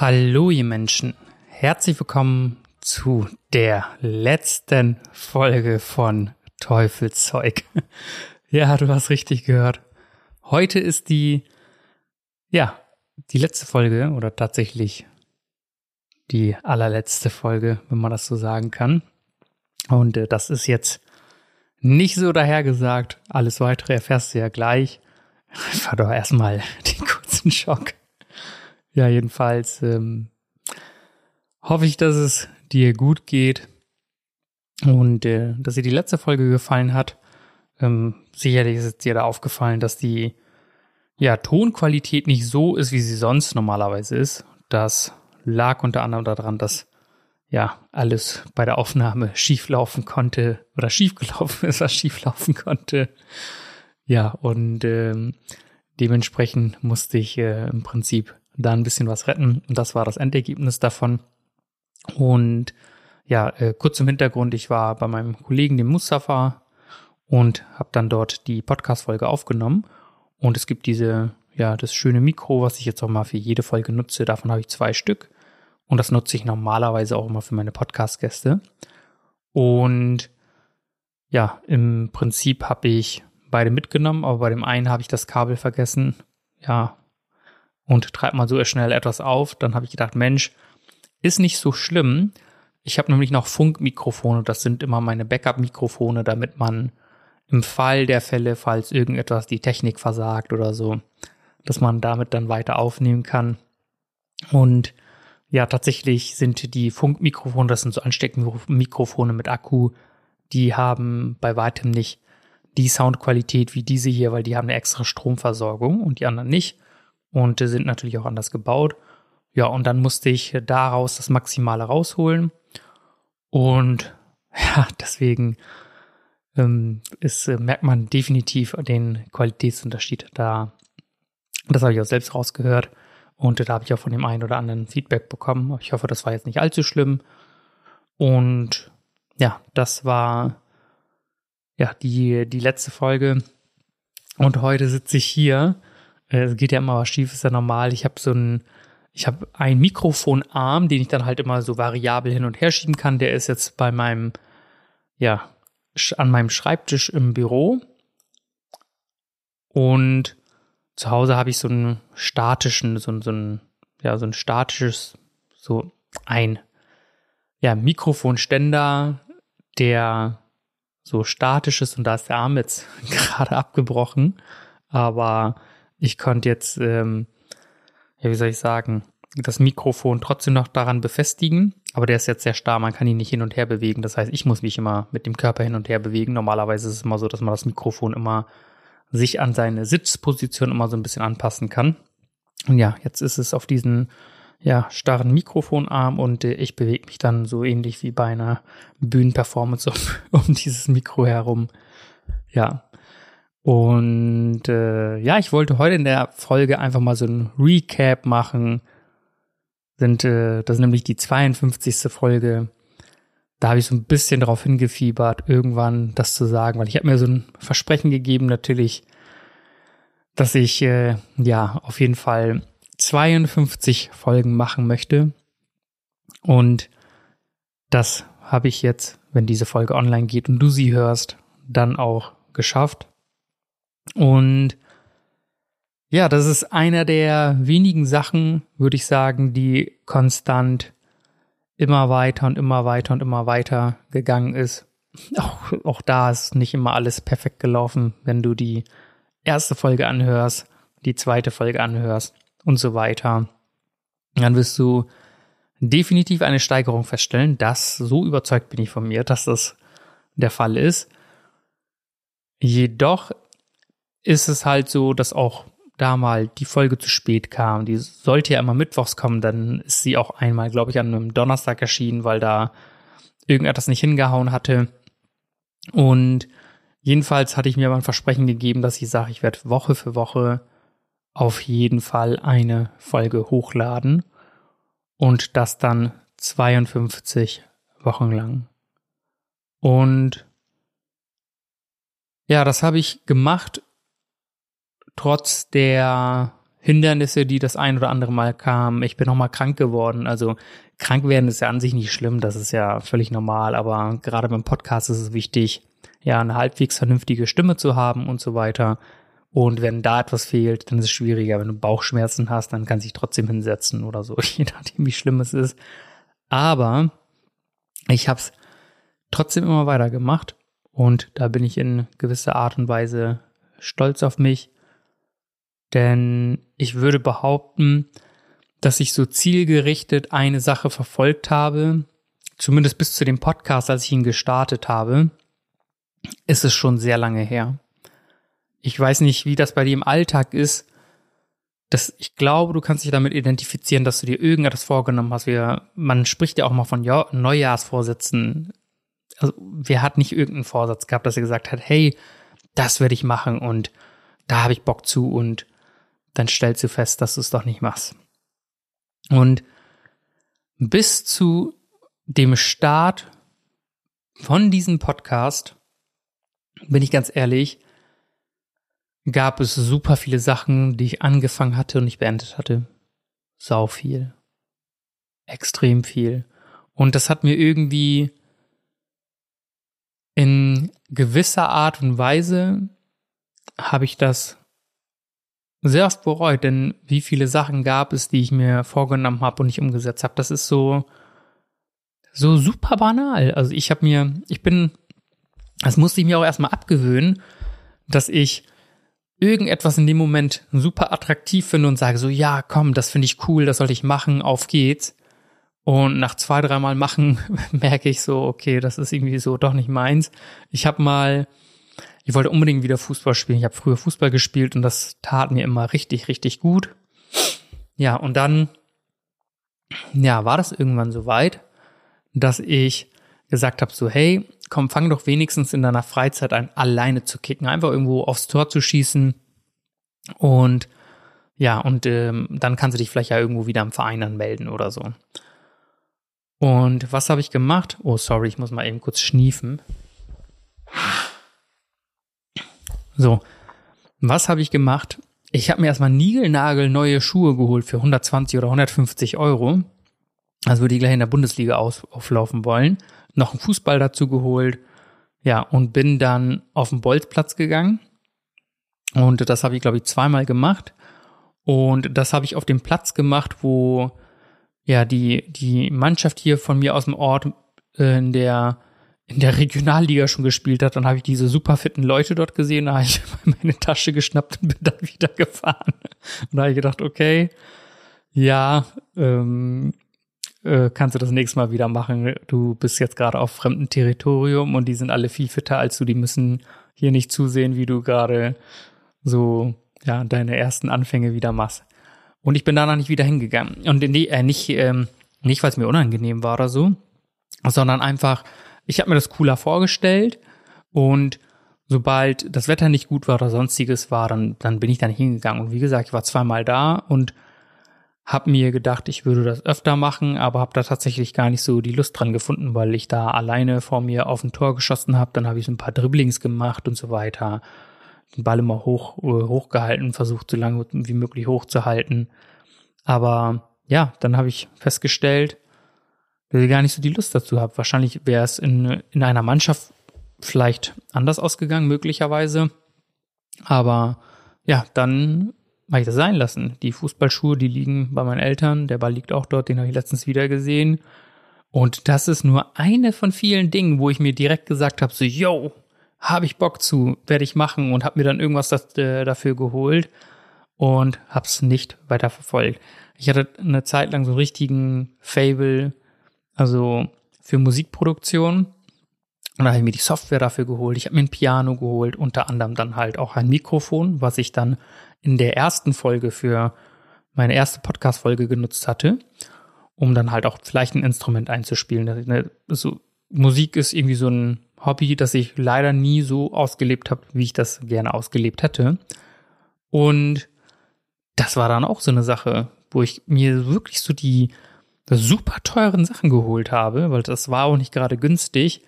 Hallo ihr Menschen, herzlich willkommen zu der letzten Folge von Teufelszeug. ja, du hast richtig gehört. Heute ist die, ja, die letzte Folge oder tatsächlich die allerletzte Folge, wenn man das so sagen kann. Und äh, das ist jetzt nicht so dahergesagt. Alles weitere erfährst du ja gleich. War doch erstmal den kurzen Schock. Ja, jedenfalls ähm, hoffe ich, dass es dir gut geht und äh, dass dir die letzte Folge gefallen hat. Ähm, sicherlich ist dir da aufgefallen, dass die ja, Tonqualität nicht so ist, wie sie sonst normalerweise ist. Das lag unter anderem daran, dass ja alles bei der Aufnahme schieflaufen konnte oder schiefgelaufen ist, was schieflaufen konnte. Ja, und ähm, dementsprechend musste ich äh, im Prinzip da ein bisschen was retten. Und das war das Endergebnis davon. Und ja, äh, kurz im Hintergrund, ich war bei meinem Kollegen, dem Mustafa, und habe dann dort die Podcast-Folge aufgenommen. Und es gibt diese, ja, das schöne Mikro, was ich jetzt auch mal für jede Folge nutze. Davon habe ich zwei Stück. Und das nutze ich normalerweise auch immer für meine Podcast-Gäste. Und ja, im Prinzip habe ich beide mitgenommen, aber bei dem einen habe ich das Kabel vergessen. Ja, und treibt mal so schnell etwas auf. Dann habe ich gedacht, Mensch, ist nicht so schlimm. Ich habe nämlich noch Funkmikrofone, das sind immer meine Backup-Mikrofone, damit man im Fall der Fälle, falls irgendetwas die Technik versagt oder so, dass man damit dann weiter aufnehmen kann. Und ja, tatsächlich sind die Funkmikrofone, das sind so Ansteckmikrofone mit Akku, die haben bei weitem nicht die Soundqualität wie diese hier, weil die haben eine extra Stromversorgung und die anderen nicht und sind natürlich auch anders gebaut. Ja, und dann musste ich daraus das Maximale rausholen. Und ja, deswegen ähm, ist, äh, merkt man definitiv den Qualitätsunterschied da. Das habe ich auch selbst rausgehört. Und da habe ich auch von dem einen oder anderen Feedback bekommen. Ich hoffe, das war jetzt nicht allzu schlimm. Und ja, das war ja die, die letzte Folge. Und heute sitze ich hier es geht ja immer was schief, ist ja normal. Ich habe so ein, ich habe einen Mikrofonarm, den ich dann halt immer so variabel hin und her schieben kann. Der ist jetzt bei meinem, ja, an meinem Schreibtisch im Büro. Und zu Hause habe ich so einen statischen, so, so ein, ja, so ein statisches, so ein, ja, Mikrofonständer, der so statisch ist und da ist der Arm jetzt gerade abgebrochen. Aber ich konnte jetzt, ähm, ja, wie soll ich sagen, das Mikrofon trotzdem noch daran befestigen, aber der ist jetzt sehr starr, man kann ihn nicht hin und her bewegen. Das heißt, ich muss mich immer mit dem Körper hin und her bewegen. Normalerweise ist es immer so, dass man das Mikrofon immer sich an seine Sitzposition immer so ein bisschen anpassen kann. Und ja, jetzt ist es auf diesen ja, starren Mikrofonarm und äh, ich bewege mich dann so ähnlich wie bei einer Bühnenperformance um, um dieses Mikro herum. Ja, und äh, ja, ich wollte heute in der Folge einfach mal so ein Recap machen. Sind, äh, das ist nämlich die 52. Folge. Da habe ich so ein bisschen darauf hingefiebert, irgendwann das zu sagen, weil ich habe mir so ein Versprechen gegeben, natürlich, dass ich äh, ja auf jeden Fall 52 Folgen machen möchte. Und das habe ich jetzt, wenn diese Folge online geht und du sie hörst, dann auch geschafft. Und ja, das ist einer der wenigen Sachen, würde ich sagen, die konstant immer weiter und immer weiter und immer weiter gegangen ist. Auch, auch da ist nicht immer alles perfekt gelaufen, wenn du die erste Folge anhörst, die zweite Folge anhörst und so weiter. Dann wirst du definitiv eine Steigerung feststellen. Das, so überzeugt bin ich von mir, dass das der Fall ist. Jedoch ist es halt so, dass auch da mal die Folge zu spät kam, die sollte ja immer mittwochs kommen, dann ist sie auch einmal, glaube ich, an einem Donnerstag erschienen, weil da irgendetwas nicht hingehauen hatte. Und jedenfalls hatte ich mir aber ein Versprechen gegeben, dass ich sage, ich werde Woche für Woche auf jeden Fall eine Folge hochladen und das dann 52 Wochen lang. Und ja, das habe ich gemacht, trotz der Hindernisse, die das ein oder andere Mal kamen. Ich bin noch mal krank geworden. Also krank werden ist ja an sich nicht schlimm, das ist ja völlig normal, aber gerade beim Podcast ist es wichtig, ja, eine halbwegs vernünftige Stimme zu haben und so weiter. Und wenn da etwas fehlt, dann ist es schwieriger. Wenn du Bauchschmerzen hast, dann kann sich trotzdem hinsetzen oder so, je nachdem, wie schlimm es ist. Aber ich habe es trotzdem immer weiter gemacht und da bin ich in gewisser Art und Weise stolz auf mich, denn ich würde behaupten, dass ich so zielgerichtet eine Sache verfolgt habe, zumindest bis zu dem Podcast, als ich ihn gestartet habe, ist es schon sehr lange her. Ich weiß nicht, wie das bei dir im Alltag ist. Das, ich glaube, du kannst dich damit identifizieren, dass du dir irgendetwas vorgenommen hast. Wir, man spricht ja auch mal von Neujahrsvorsätzen. Also, wer hat nicht irgendeinen Vorsatz gehabt, dass er gesagt hat, hey, das werde ich machen und da habe ich Bock zu und dann stellst du fest, dass du es doch nicht machst. Und bis zu dem Start von diesem Podcast, bin ich ganz ehrlich, gab es super viele Sachen, die ich angefangen hatte und nicht beendet hatte. Sau viel. Extrem viel. Und das hat mir irgendwie in gewisser Art und Weise habe ich das sehr oft bereut, denn wie viele Sachen gab es, die ich mir vorgenommen habe und nicht umgesetzt habe. Das ist so so super banal. Also ich habe mir, ich bin, das musste ich mir auch erstmal abgewöhnen, dass ich irgendetwas in dem Moment super attraktiv finde und sage so, ja, komm, das finde ich cool, das sollte ich machen, auf geht's. Und nach zwei, dreimal machen merke ich so, okay, das ist irgendwie so doch nicht meins. Ich habe mal, ich wollte unbedingt wieder Fußball spielen. Ich habe früher Fußball gespielt und das tat mir immer richtig, richtig gut. Ja, und dann, ja, war das irgendwann so weit, dass ich gesagt habe, so, hey, komm, fang doch wenigstens in deiner Freizeit an, alleine zu kicken, einfach irgendwo aufs Tor zu schießen und ja, und ähm, dann kannst du dich vielleicht ja irgendwo wieder im Verein anmelden oder so. Und was habe ich gemacht? Oh, sorry, ich muss mal eben kurz schniefen. So, was habe ich gemacht? Ich habe mir erstmal Nigelnagel neue Schuhe geholt für 120 oder 150 Euro. Also würde ich gleich in der Bundesliga aus, auflaufen wollen noch einen Fußball dazu geholt. Ja, und bin dann auf den Bolzplatz gegangen. Und das habe ich, glaube ich, zweimal gemacht. Und das habe ich auf dem Platz gemacht, wo ja die, die Mannschaft hier von mir aus dem Ort äh, in der in der Regionalliga schon gespielt hat, dann habe ich diese super fitten Leute dort gesehen, da habe ich meine Tasche geschnappt und bin dann wieder gefahren. Und da habe ich gedacht, okay, ja, ähm, äh, kannst du das nächste Mal wieder machen. Du bist jetzt gerade auf fremdem Territorium und die sind alle viel fitter als du. Die müssen hier nicht zusehen, wie du gerade so ja deine ersten Anfänge wieder machst. Und ich bin danach nicht wieder hingegangen. Und nee, äh, nicht, ähm, nicht weil es mir unangenehm war oder so, sondern einfach, ich habe mir das cooler vorgestellt und sobald das Wetter nicht gut war oder sonstiges war, dann, dann bin ich da nicht hingegangen. Und wie gesagt, ich war zweimal da und hab mir gedacht, ich würde das öfter machen, aber habe da tatsächlich gar nicht so die Lust dran gefunden, weil ich da alleine vor mir auf ein Tor geschossen habe. Dann habe ich so ein paar Dribblings gemacht und so weiter. Den Ball immer hoch äh, hochgehalten, versucht so lange wie möglich hochzuhalten. Aber ja, dann habe ich festgestellt, dass ich gar nicht so die Lust dazu habe. Wahrscheinlich wäre es in, in einer Mannschaft vielleicht anders ausgegangen, möglicherweise. Aber ja, dann habe ich das sein lassen. Die Fußballschuhe, die liegen bei meinen Eltern. Der Ball liegt auch dort, den habe ich letztens wieder gesehen. Und das ist nur eine von vielen Dingen, wo ich mir direkt gesagt habe, so, yo, habe ich Bock zu, werde ich machen und habe mir dann irgendwas das, äh, dafür geholt und habe es nicht weiter verfolgt. Ich hatte eine Zeit lang so richtigen Fable, also für Musikproduktion. Und da habe ich mir die Software dafür geholt. Ich habe mir ein Piano geholt, unter anderem dann halt auch ein Mikrofon, was ich dann in der ersten Folge für meine erste Podcast-Folge genutzt hatte, um dann halt auch vielleicht ein Instrument einzuspielen. Ne, so, Musik ist irgendwie so ein Hobby, das ich leider nie so ausgelebt habe, wie ich das gerne ausgelebt hätte. Und das war dann auch so eine Sache, wo ich mir wirklich so die super teuren Sachen geholt habe, weil das war auch nicht gerade günstig,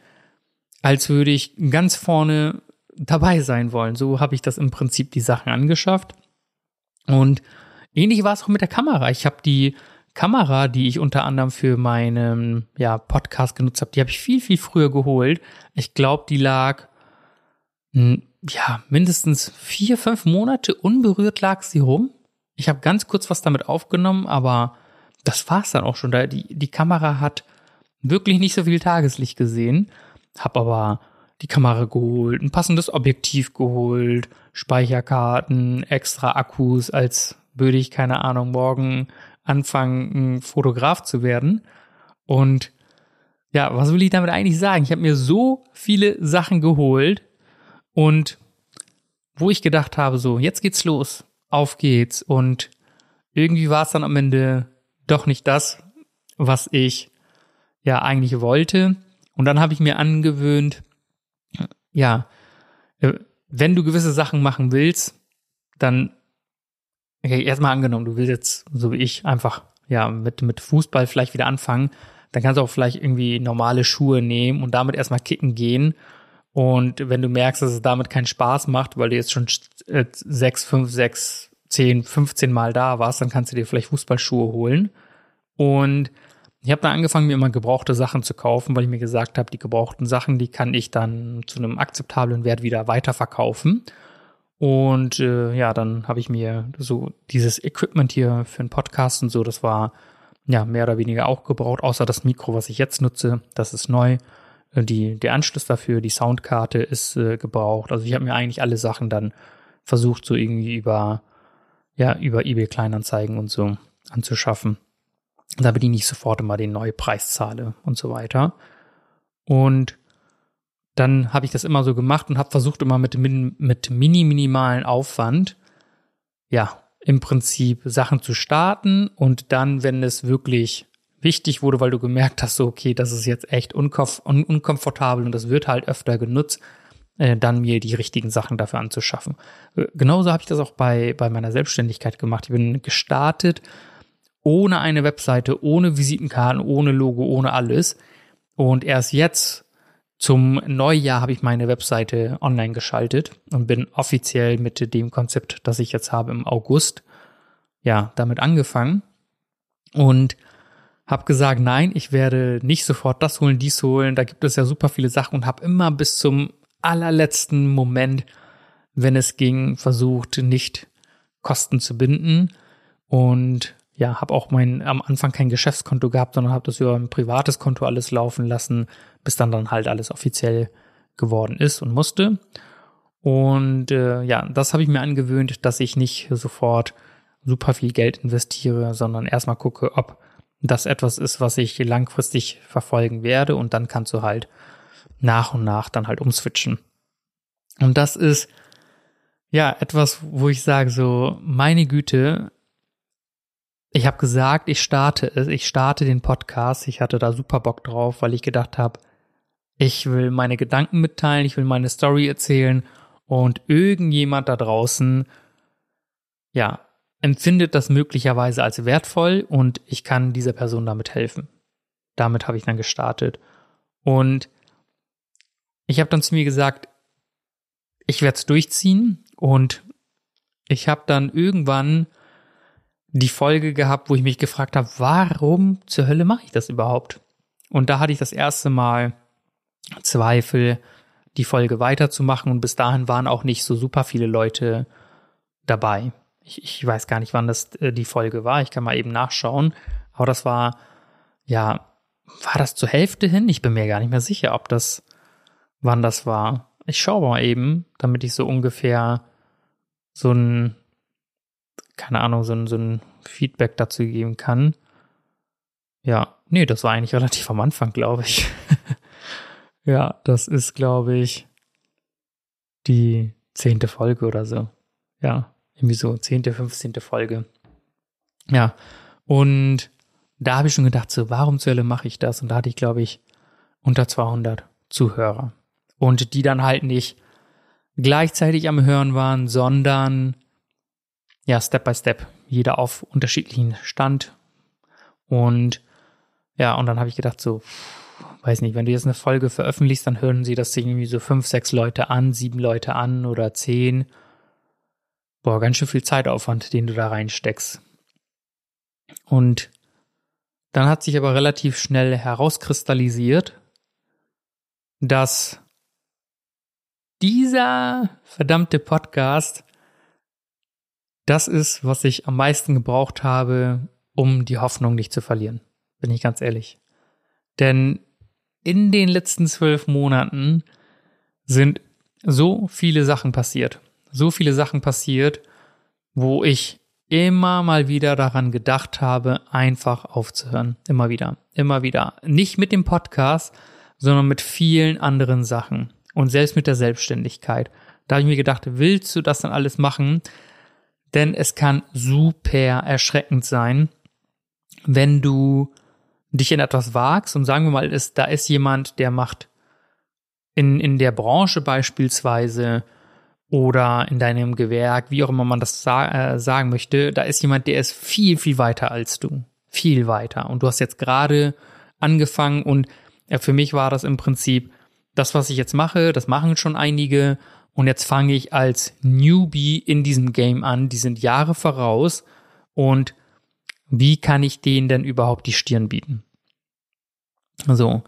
als würde ich ganz vorne dabei sein wollen. So habe ich das im Prinzip die Sachen angeschafft. Und ähnlich war es auch mit der Kamera. Ich habe die Kamera, die ich unter anderem für meinen ja, Podcast genutzt habe, die habe ich viel, viel früher geholt. Ich glaube, die lag hm, ja mindestens vier, fünf Monate unberührt lag sie rum. Ich habe ganz kurz was damit aufgenommen, aber das war's dann auch schon. Die, die Kamera hat wirklich nicht so viel Tageslicht gesehen, Hab aber die Kamera geholt, ein passendes Objektiv geholt, Speicherkarten, extra Akkus, als würde ich, keine Ahnung, morgen anfangen, ein Fotograf zu werden. Und ja, was will ich damit eigentlich sagen? Ich habe mir so viele Sachen geholt und wo ich gedacht habe, so, jetzt geht's los, auf geht's. Und irgendwie war es dann am Ende doch nicht das, was ich ja eigentlich wollte. Und dann habe ich mir angewöhnt, ja, äh, wenn du gewisse Sachen machen willst, dann okay, erstmal angenommen, du willst jetzt, so wie ich, einfach ja mit, mit Fußball vielleicht wieder anfangen, dann kannst du auch vielleicht irgendwie normale Schuhe nehmen und damit erstmal kicken gehen. Und wenn du merkst, dass es damit keinen Spaß macht, weil du jetzt schon äh, sechs, fünf, sechs, zehn, 15 Mal da warst, dann kannst du dir vielleicht Fußballschuhe holen. Und ich habe dann angefangen, mir immer gebrauchte Sachen zu kaufen, weil ich mir gesagt habe, die gebrauchten Sachen, die kann ich dann zu einem akzeptablen Wert wieder weiterverkaufen. Und äh, ja, dann habe ich mir so dieses Equipment hier für einen Podcast und so, das war ja mehr oder weniger auch gebraucht, außer das Mikro, was ich jetzt nutze, das ist neu. Äh, die, der Anschluss dafür, die Soundkarte ist äh, gebraucht. Also ich habe mir eigentlich alle Sachen dann versucht, so irgendwie über, ja, über eBay Kleinanzeigen und so anzuschaffen. Damit ich nicht sofort immer den Neupreis zahle und so weiter. Und dann habe ich das immer so gemacht und habe versucht immer mit, mit mini minimalen Aufwand, ja, im Prinzip Sachen zu starten und dann, wenn es wirklich wichtig wurde, weil du gemerkt hast, so, okay, das ist jetzt echt unkomf un unkomfortabel und das wird halt öfter genutzt, äh, dann mir die richtigen Sachen dafür anzuschaffen. Äh, genauso habe ich das auch bei, bei meiner Selbstständigkeit gemacht. Ich bin gestartet ohne eine Webseite, ohne Visitenkarten, ohne Logo, ohne alles. Und erst jetzt zum Neujahr habe ich meine Webseite online geschaltet und bin offiziell mit dem Konzept, das ich jetzt habe im August, ja, damit angefangen und habe gesagt, nein, ich werde nicht sofort das holen, dies holen, da gibt es ja super viele Sachen und habe immer bis zum allerletzten Moment, wenn es ging, versucht, nicht Kosten zu binden und ja, habe auch mein am Anfang kein Geschäftskonto gehabt, sondern habe das über ein privates Konto alles laufen lassen, bis dann dann halt alles offiziell geworden ist und musste. Und äh, ja, das habe ich mir angewöhnt, dass ich nicht sofort super viel Geld investiere, sondern erstmal gucke, ob das etwas ist, was ich langfristig verfolgen werde und dann kannst du halt nach und nach dann halt umswitchen. Und das ist ja etwas, wo ich sage so, meine Güte, ich habe gesagt, ich starte es, ich starte den Podcast. Ich hatte da super Bock drauf, weil ich gedacht habe, ich will meine Gedanken mitteilen, ich will meine Story erzählen und irgendjemand da draußen, ja, empfindet das möglicherweise als wertvoll und ich kann dieser Person damit helfen. Damit habe ich dann gestartet. Und ich habe dann zu mir gesagt, ich werde es durchziehen und ich habe dann irgendwann die Folge gehabt, wo ich mich gefragt habe, warum zur Hölle mache ich das überhaupt? Und da hatte ich das erste Mal Zweifel, die Folge weiterzumachen und bis dahin waren auch nicht so super viele Leute dabei. Ich, ich weiß gar nicht, wann das äh, die Folge war. Ich kann mal eben nachschauen. Aber das war, ja, war das zur Hälfte hin? Ich bin mir gar nicht mehr sicher, ob das, wann das war. Ich schaue mal eben, damit ich so ungefähr so ein keine Ahnung, so ein, so ein Feedback dazu geben kann. Ja, nee, das war eigentlich relativ am Anfang, glaube ich. ja, das ist, glaube ich, die zehnte Folge oder so. Ja, Irgendwie so 10., 15. Folge. Ja. Und da habe ich schon gedacht, so, warum zur Hölle mache ich das? Und da hatte ich, glaube ich, unter 200 Zuhörer. Und die dann halt nicht gleichzeitig am Hören waren, sondern ja, Step by Step. Jeder auf unterschiedlichen Stand. Und ja, und dann habe ich gedacht, so, weiß nicht, wenn du jetzt eine Folge veröffentlichst, dann hören sie das irgendwie so fünf, sechs Leute an, sieben Leute an oder zehn. Boah, ganz schön viel Zeitaufwand, den du da reinsteckst. Und dann hat sich aber relativ schnell herauskristallisiert, dass dieser verdammte Podcast das ist, was ich am meisten gebraucht habe, um die Hoffnung nicht zu verlieren. Bin ich ganz ehrlich. Denn in den letzten zwölf Monaten sind so viele Sachen passiert. So viele Sachen passiert, wo ich immer mal wieder daran gedacht habe, einfach aufzuhören. Immer wieder. Immer wieder. Nicht mit dem Podcast, sondern mit vielen anderen Sachen. Und selbst mit der Selbstständigkeit. Da habe ich mir gedacht, willst du das dann alles machen? Denn es kann super erschreckend sein, wenn du dich in etwas wagst und sagen wir mal, ist, da ist jemand, der macht in, in der Branche beispielsweise oder in deinem Gewerk, wie auch immer man das sa äh, sagen möchte, da ist jemand, der ist viel, viel weiter als du. Viel weiter. Und du hast jetzt gerade angefangen und ja, für mich war das im Prinzip das, was ich jetzt mache, das machen schon einige und jetzt fange ich als Newbie in diesem Game an. Die sind Jahre voraus und wie kann ich denen denn überhaupt die Stirn bieten? So.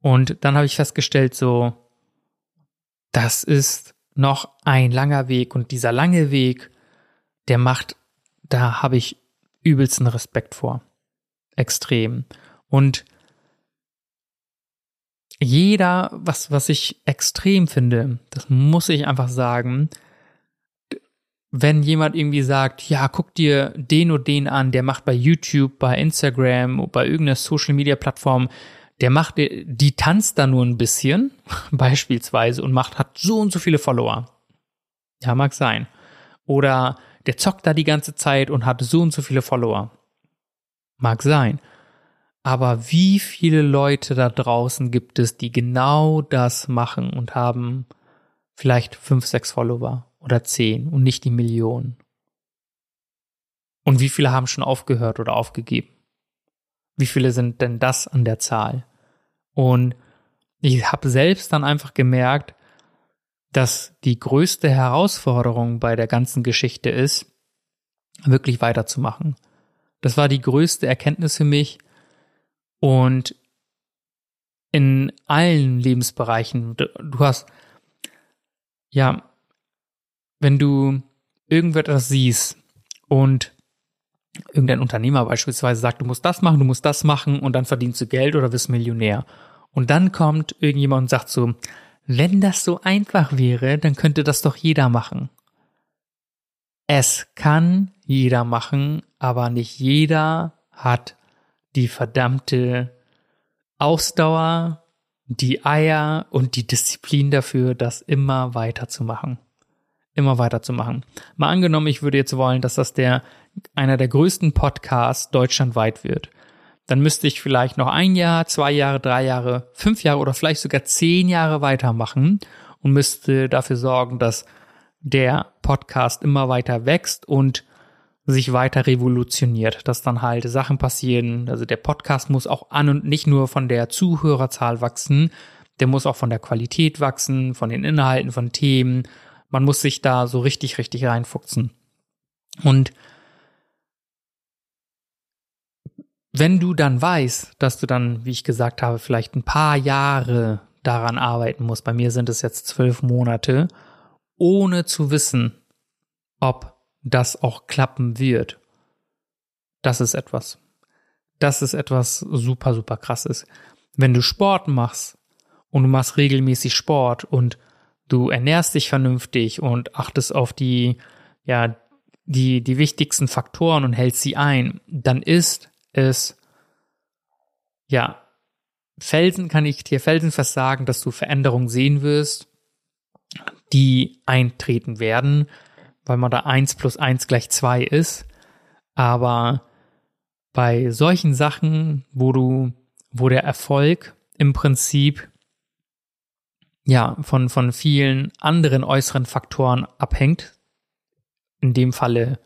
Und dann habe ich festgestellt, so, das ist noch ein langer Weg und dieser lange Weg, der macht, da habe ich übelsten Respekt vor. Extrem. Und jeder, was, was ich extrem finde, das muss ich einfach sagen, wenn jemand irgendwie sagt, ja, guck dir den und den an, der macht bei YouTube, bei Instagram, bei irgendeiner Social Media Plattform, der macht, die tanzt da nur ein bisschen, beispielsweise, und macht, hat so und so viele Follower. Ja, mag sein. Oder der zockt da die ganze Zeit und hat so und so viele Follower. Mag sein. Aber wie viele Leute da draußen gibt es, die genau das machen und haben vielleicht fünf, sechs Follower oder zehn und nicht die Millionen? Und wie viele haben schon aufgehört oder aufgegeben? Wie viele sind denn das an der Zahl? Und ich habe selbst dann einfach gemerkt, dass die größte Herausforderung bei der ganzen Geschichte ist, wirklich weiterzumachen. Das war die größte Erkenntnis für mich, und in allen Lebensbereichen, du hast, ja, wenn du irgendetwas siehst und irgendein Unternehmer beispielsweise sagt, du musst das machen, du musst das machen und dann verdienst du Geld oder wirst Millionär. Und dann kommt irgendjemand und sagt so, wenn das so einfach wäre, dann könnte das doch jeder machen. Es kann jeder machen, aber nicht jeder hat die verdammte Ausdauer, die Eier und die Disziplin dafür, das immer weiterzumachen. Immer weiterzumachen. Mal angenommen, ich würde jetzt wollen, dass das der, einer der größten Podcasts deutschlandweit wird. Dann müsste ich vielleicht noch ein Jahr, zwei Jahre, drei Jahre, fünf Jahre oder vielleicht sogar zehn Jahre weitermachen und müsste dafür sorgen, dass der Podcast immer weiter wächst und sich weiter revolutioniert, dass dann halt Sachen passieren. Also der Podcast muss auch an und nicht nur von der Zuhörerzahl wachsen, der muss auch von der Qualität wachsen, von den Inhalten, von Themen. Man muss sich da so richtig, richtig reinfuchsen. Und wenn du dann weißt, dass du dann, wie ich gesagt habe, vielleicht ein paar Jahre daran arbeiten musst, bei mir sind es jetzt zwölf Monate, ohne zu wissen, ob das auch klappen wird. Das ist etwas. Das ist etwas super, super krasses. Wenn du Sport machst und du machst regelmäßig Sport und du ernährst dich vernünftig und achtest auf die, ja, die, die wichtigsten Faktoren und hältst sie ein, dann ist es, ja, Felsen kann ich dir felsenfest sagen, dass du Veränderungen sehen wirst, die eintreten werden, weil man da eins plus eins gleich zwei ist. Aber bei solchen Sachen, wo du, wo der Erfolg im Prinzip ja von, von vielen anderen äußeren Faktoren abhängt, in dem Falle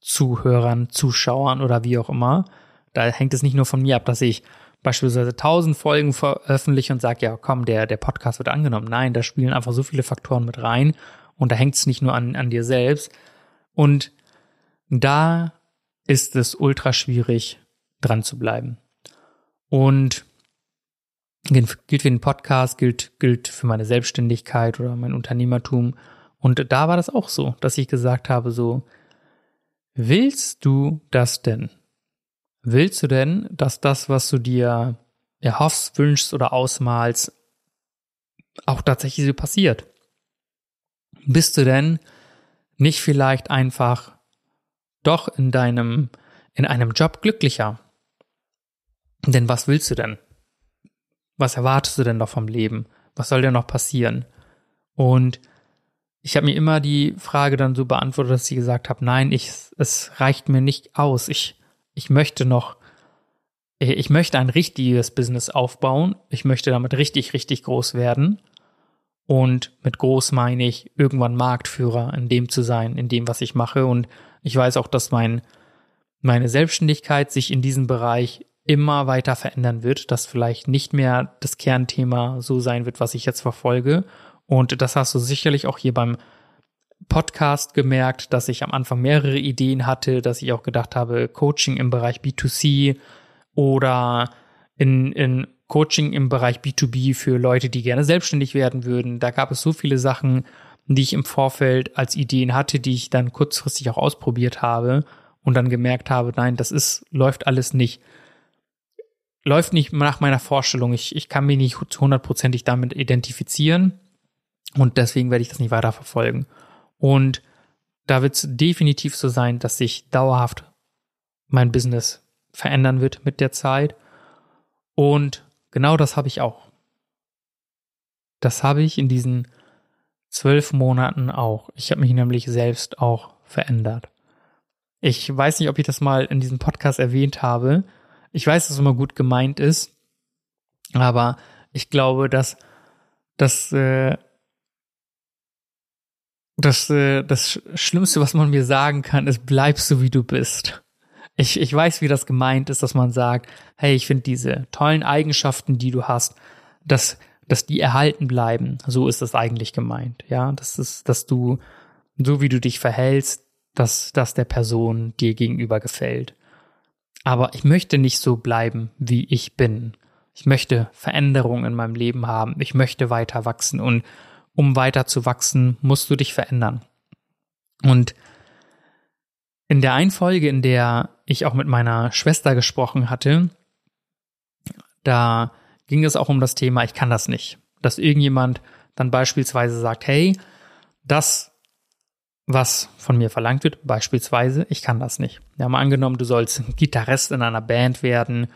Zuhörern, Zuschauern oder wie auch immer, da hängt es nicht nur von mir ab, dass ich beispielsweise tausend Folgen veröffentliche und sage, ja, komm, der, der Podcast wird angenommen. Nein, da spielen einfach so viele Faktoren mit rein und da hängt es nicht nur an, an dir selbst. Und da ist es ultra schwierig, dran zu bleiben. Und gilt für den Podcast, gilt, gilt für meine Selbstständigkeit oder mein Unternehmertum. Und da war das auch so, dass ich gesagt habe, so, willst du das denn? Willst du denn, dass das, was du dir erhoffst, wünschst oder ausmalst, auch tatsächlich so passiert? Bist du denn nicht vielleicht einfach doch in deinem, in einem Job glücklicher? Denn was willst du denn? Was erwartest du denn noch vom Leben? Was soll denn noch passieren? Und ich habe mir immer die Frage dann so beantwortet, dass ich gesagt habe, nein, ich, es reicht mir nicht aus. Ich ich möchte noch, ich möchte ein richtiges Business aufbauen. Ich möchte damit richtig, richtig groß werden. Und mit groß meine ich, irgendwann Marktführer in dem zu sein, in dem, was ich mache. Und ich weiß auch, dass mein, meine Selbstständigkeit sich in diesem Bereich immer weiter verändern wird, dass vielleicht nicht mehr das Kernthema so sein wird, was ich jetzt verfolge. Und das hast du sicherlich auch hier beim Podcast gemerkt, dass ich am Anfang mehrere Ideen hatte, dass ich auch gedacht habe, Coaching im Bereich B2C oder in, in Coaching im Bereich B2B für Leute, die gerne selbstständig werden würden. Da gab es so viele Sachen, die ich im Vorfeld als Ideen hatte, die ich dann kurzfristig auch ausprobiert habe und dann gemerkt habe, nein, das ist, läuft alles nicht. Läuft nicht nach meiner Vorstellung. Ich, ich kann mich nicht hundertprozentig damit identifizieren und deswegen werde ich das nicht weiter verfolgen. Und da wird es definitiv so sein, dass sich dauerhaft mein Business verändern wird mit der Zeit. Und genau das habe ich auch. Das habe ich in diesen zwölf Monaten auch. Ich habe mich nämlich selbst auch verändert. Ich weiß nicht, ob ich das mal in diesem Podcast erwähnt habe. Ich weiß, dass es immer gut gemeint ist, aber ich glaube, dass, dass äh, das, äh, das Schlimmste, was man mir sagen kann, ist, bleib so wie du bist. Ich, ich weiß, wie das gemeint ist, dass man sagt, hey, ich finde diese tollen Eigenschaften, die du hast, dass, dass die erhalten bleiben. So ist das eigentlich gemeint. Ja, das ist, dass du, so wie du dich verhältst, dass das der Person dir gegenüber gefällt. Aber ich möchte nicht so bleiben, wie ich bin. Ich möchte Veränderungen in meinem Leben haben. Ich möchte weiter wachsen und um weiter zu wachsen, musst du dich verändern. Und in der einen Folge, in der ich auch mit meiner Schwester gesprochen hatte, da ging es auch um das Thema, ich kann das nicht. Dass irgendjemand dann beispielsweise sagt, hey, das, was von mir verlangt wird, beispielsweise, ich kann das nicht. Ja, mal angenommen, du sollst Gitarrist in einer Band werden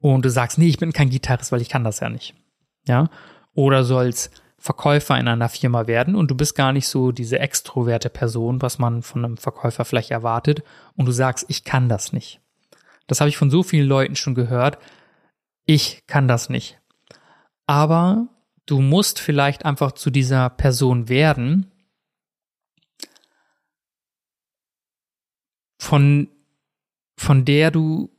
und du sagst, nee, ich bin kein Gitarrist, weil ich kann das ja nicht. Ja, oder sollst Verkäufer in einer Firma werden und du bist gar nicht so diese extroverte Person, was man von einem Verkäufer vielleicht erwartet und du sagst, ich kann das nicht. Das habe ich von so vielen Leuten schon gehört. Ich kann das nicht. Aber du musst vielleicht einfach zu dieser Person werden, von, von der du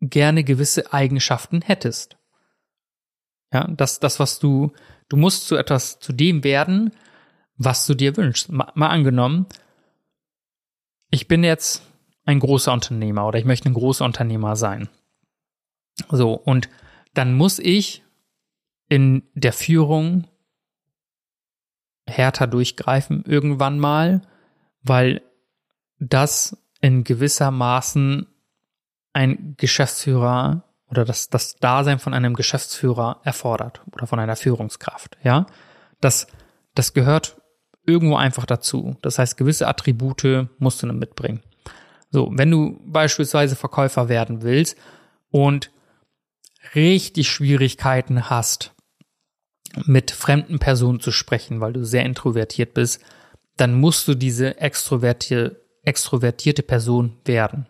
gerne gewisse Eigenschaften hättest. Ja, das, das, was du, Du musst zu etwas, zu dem werden, was du dir wünschst. Mal, mal angenommen, ich bin jetzt ein großer Unternehmer oder ich möchte ein großer Unternehmer sein. So, und dann muss ich in der Führung härter durchgreifen irgendwann mal, weil das in gewisser Maßen ein Geschäftsführer oder das, das Dasein von einem Geschäftsführer erfordert oder von einer Führungskraft, ja. Das, das gehört irgendwo einfach dazu. Das heißt, gewisse Attribute musst du dann mitbringen. So, wenn du beispielsweise Verkäufer werden willst und richtig Schwierigkeiten hast, mit fremden Personen zu sprechen, weil du sehr introvertiert bist, dann musst du diese extrovertierte, extrovertierte Person werden.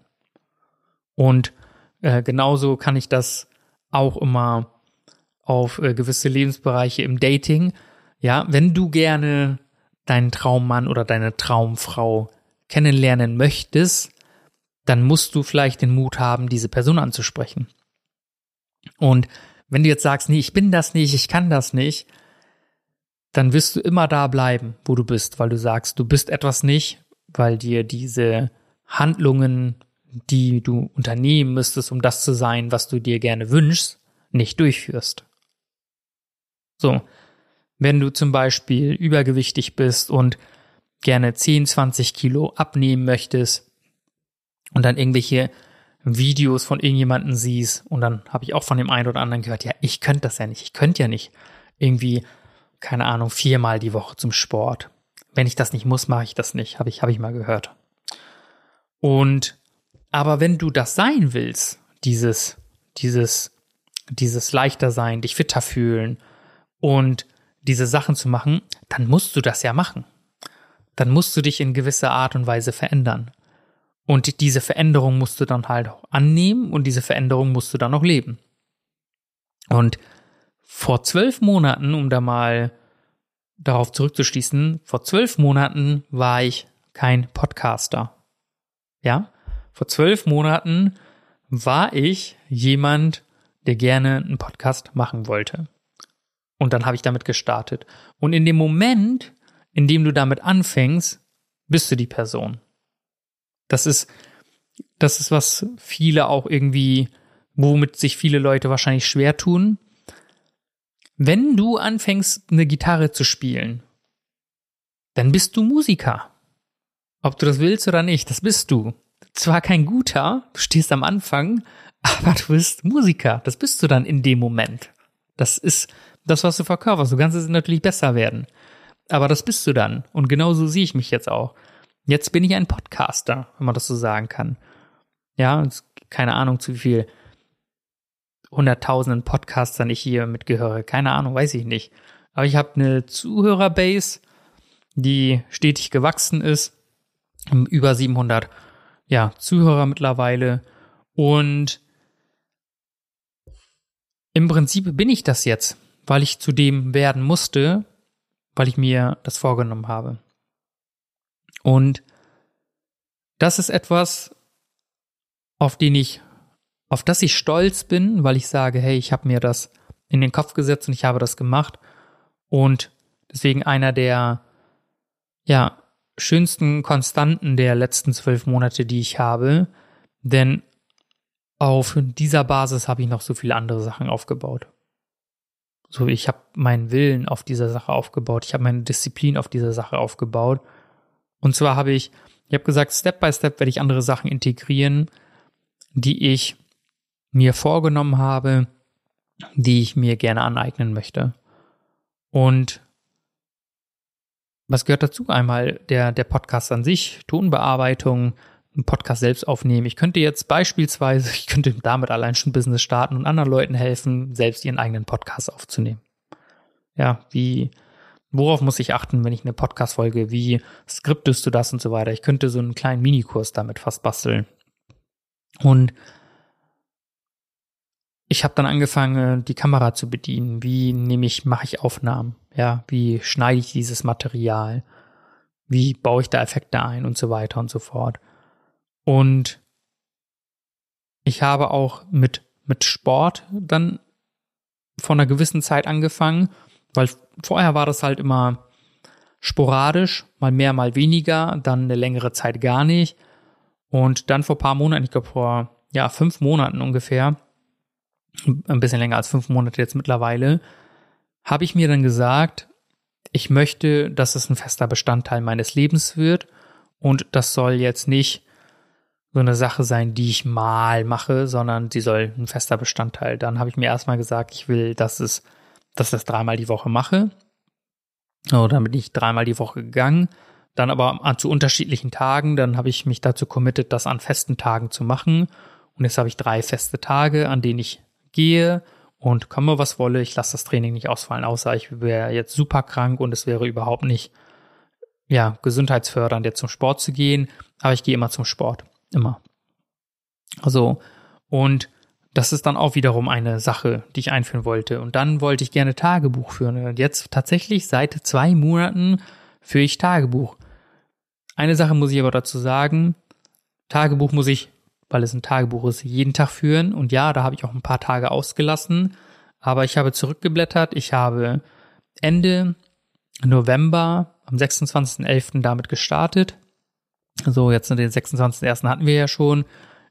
Und äh, genauso kann ich das auch immer auf äh, gewisse Lebensbereiche im Dating. Ja, wenn du gerne deinen Traummann oder deine Traumfrau kennenlernen möchtest, dann musst du vielleicht den Mut haben, diese Person anzusprechen. Und wenn du jetzt sagst, nee, ich bin das nicht, ich kann das nicht, dann wirst du immer da bleiben, wo du bist, weil du sagst, du bist etwas nicht, weil dir diese Handlungen, die du unternehmen müsstest, um das zu sein, was du dir gerne wünschst, nicht durchführst. So, wenn du zum Beispiel übergewichtig bist und gerne 10, 20 Kilo abnehmen möchtest und dann irgendwelche Videos von irgendjemanden siehst und dann habe ich auch von dem einen oder anderen gehört, ja, ich könnte das ja nicht, ich könnte ja nicht irgendwie, keine Ahnung, viermal die Woche zum Sport. Wenn ich das nicht muss, mache ich das nicht, habe ich, habe ich mal gehört. Und aber wenn du das sein willst, dieses, dieses, dieses leichter sein, dich fitter fühlen und diese Sachen zu machen, dann musst du das ja machen. Dann musst du dich in gewisser Art und Weise verändern. Und diese Veränderung musst du dann halt auch annehmen und diese Veränderung musst du dann auch leben. Und vor zwölf Monaten, um da mal darauf zurückzuschließen, vor zwölf Monaten war ich kein Podcaster. Ja? Vor zwölf Monaten war ich jemand, der gerne einen Podcast machen wollte. Und dann habe ich damit gestartet. Und in dem Moment, in dem du damit anfängst, bist du die Person. Das ist, das ist, was viele auch irgendwie, womit sich viele Leute wahrscheinlich schwer tun. Wenn du anfängst, eine Gitarre zu spielen, dann bist du Musiker. Ob du das willst oder nicht, das bist du. Zwar kein guter, du stehst am Anfang, aber du bist Musiker. Das bist du dann in dem Moment. Das ist das, was du verkörperst. Du kannst es natürlich besser werden. Aber das bist du dann. Und genauso sehe ich mich jetzt auch. Jetzt bin ich ein Podcaster, wenn man das so sagen kann. Ja, keine Ahnung, zu viel hunderttausenden Podcastern ich hier mitgehöre. Keine Ahnung, weiß ich nicht. Aber ich habe eine Zuhörerbase, die stetig gewachsen ist. Über 700 ja, Zuhörer mittlerweile. Und im Prinzip bin ich das jetzt, weil ich zu dem werden musste, weil ich mir das vorgenommen habe. Und das ist etwas, auf den ich, auf das ich stolz bin, weil ich sage, hey, ich habe mir das in den Kopf gesetzt und ich habe das gemacht. Und deswegen einer der, ja, schönsten Konstanten der letzten zwölf Monate, die ich habe. Denn auf dieser Basis habe ich noch so viele andere Sachen aufgebaut. So, ich habe meinen Willen auf dieser Sache aufgebaut. Ich habe meine Disziplin auf dieser Sache aufgebaut. Und zwar habe ich, ich habe gesagt, Step by Step werde ich andere Sachen integrieren, die ich mir vorgenommen habe, die ich mir gerne aneignen möchte. Und was gehört dazu? Einmal der, der Podcast an sich, Tonbearbeitung, einen Podcast selbst aufnehmen. Ich könnte jetzt beispielsweise, ich könnte damit allein schon Business starten und anderen Leuten helfen, selbst ihren eigenen Podcast aufzunehmen. Ja, wie Worauf muss ich achten, wenn ich eine Podcast-Folge, wie skriptest du das und so weiter? Ich könnte so einen kleinen Minikurs damit fast basteln. Und ich habe dann angefangen, die Kamera zu bedienen. Wie nehme ich, mache ich Aufnahmen? Ja, wie schneide ich dieses Material? Wie baue ich da Effekte ein und so weiter und so fort. Und ich habe auch mit, mit Sport dann vor einer gewissen Zeit angefangen weil vorher war das halt immer sporadisch, mal mehr, mal weniger, dann eine längere Zeit gar nicht. Und dann vor paar Monaten, ich glaube vor ja, fünf Monaten ungefähr, ein bisschen länger als fünf Monate jetzt mittlerweile, habe ich mir dann gesagt, ich möchte, dass es ein fester Bestandteil meines Lebens wird und das soll jetzt nicht so eine Sache sein, die ich mal mache, sondern sie soll ein fester Bestandteil. Dann habe ich mir erstmal gesagt, ich will, dass es dass ich das dreimal die Woche mache. So, dann bin ich dreimal die Woche gegangen. Dann aber an, zu unterschiedlichen Tagen. Dann habe ich mich dazu committed, das an festen Tagen zu machen. Und jetzt habe ich drei feste Tage, an denen ich gehe und komme, was wolle. Ich lasse das Training nicht ausfallen, außer ich wäre jetzt super krank und es wäre überhaupt nicht ja, gesundheitsfördernd, jetzt zum Sport zu gehen, aber ich gehe immer zum Sport. Immer. Also, und das ist dann auch wiederum eine Sache, die ich einführen wollte. Und dann wollte ich gerne Tagebuch führen. Und jetzt tatsächlich seit zwei Monaten führe ich Tagebuch. Eine Sache muss ich aber dazu sagen. Tagebuch muss ich, weil es ein Tagebuch ist, jeden Tag führen. Und ja, da habe ich auch ein paar Tage ausgelassen. Aber ich habe zurückgeblättert. Ich habe Ende November am 26.11. damit gestartet. So, jetzt den 26.01. hatten wir ja schon.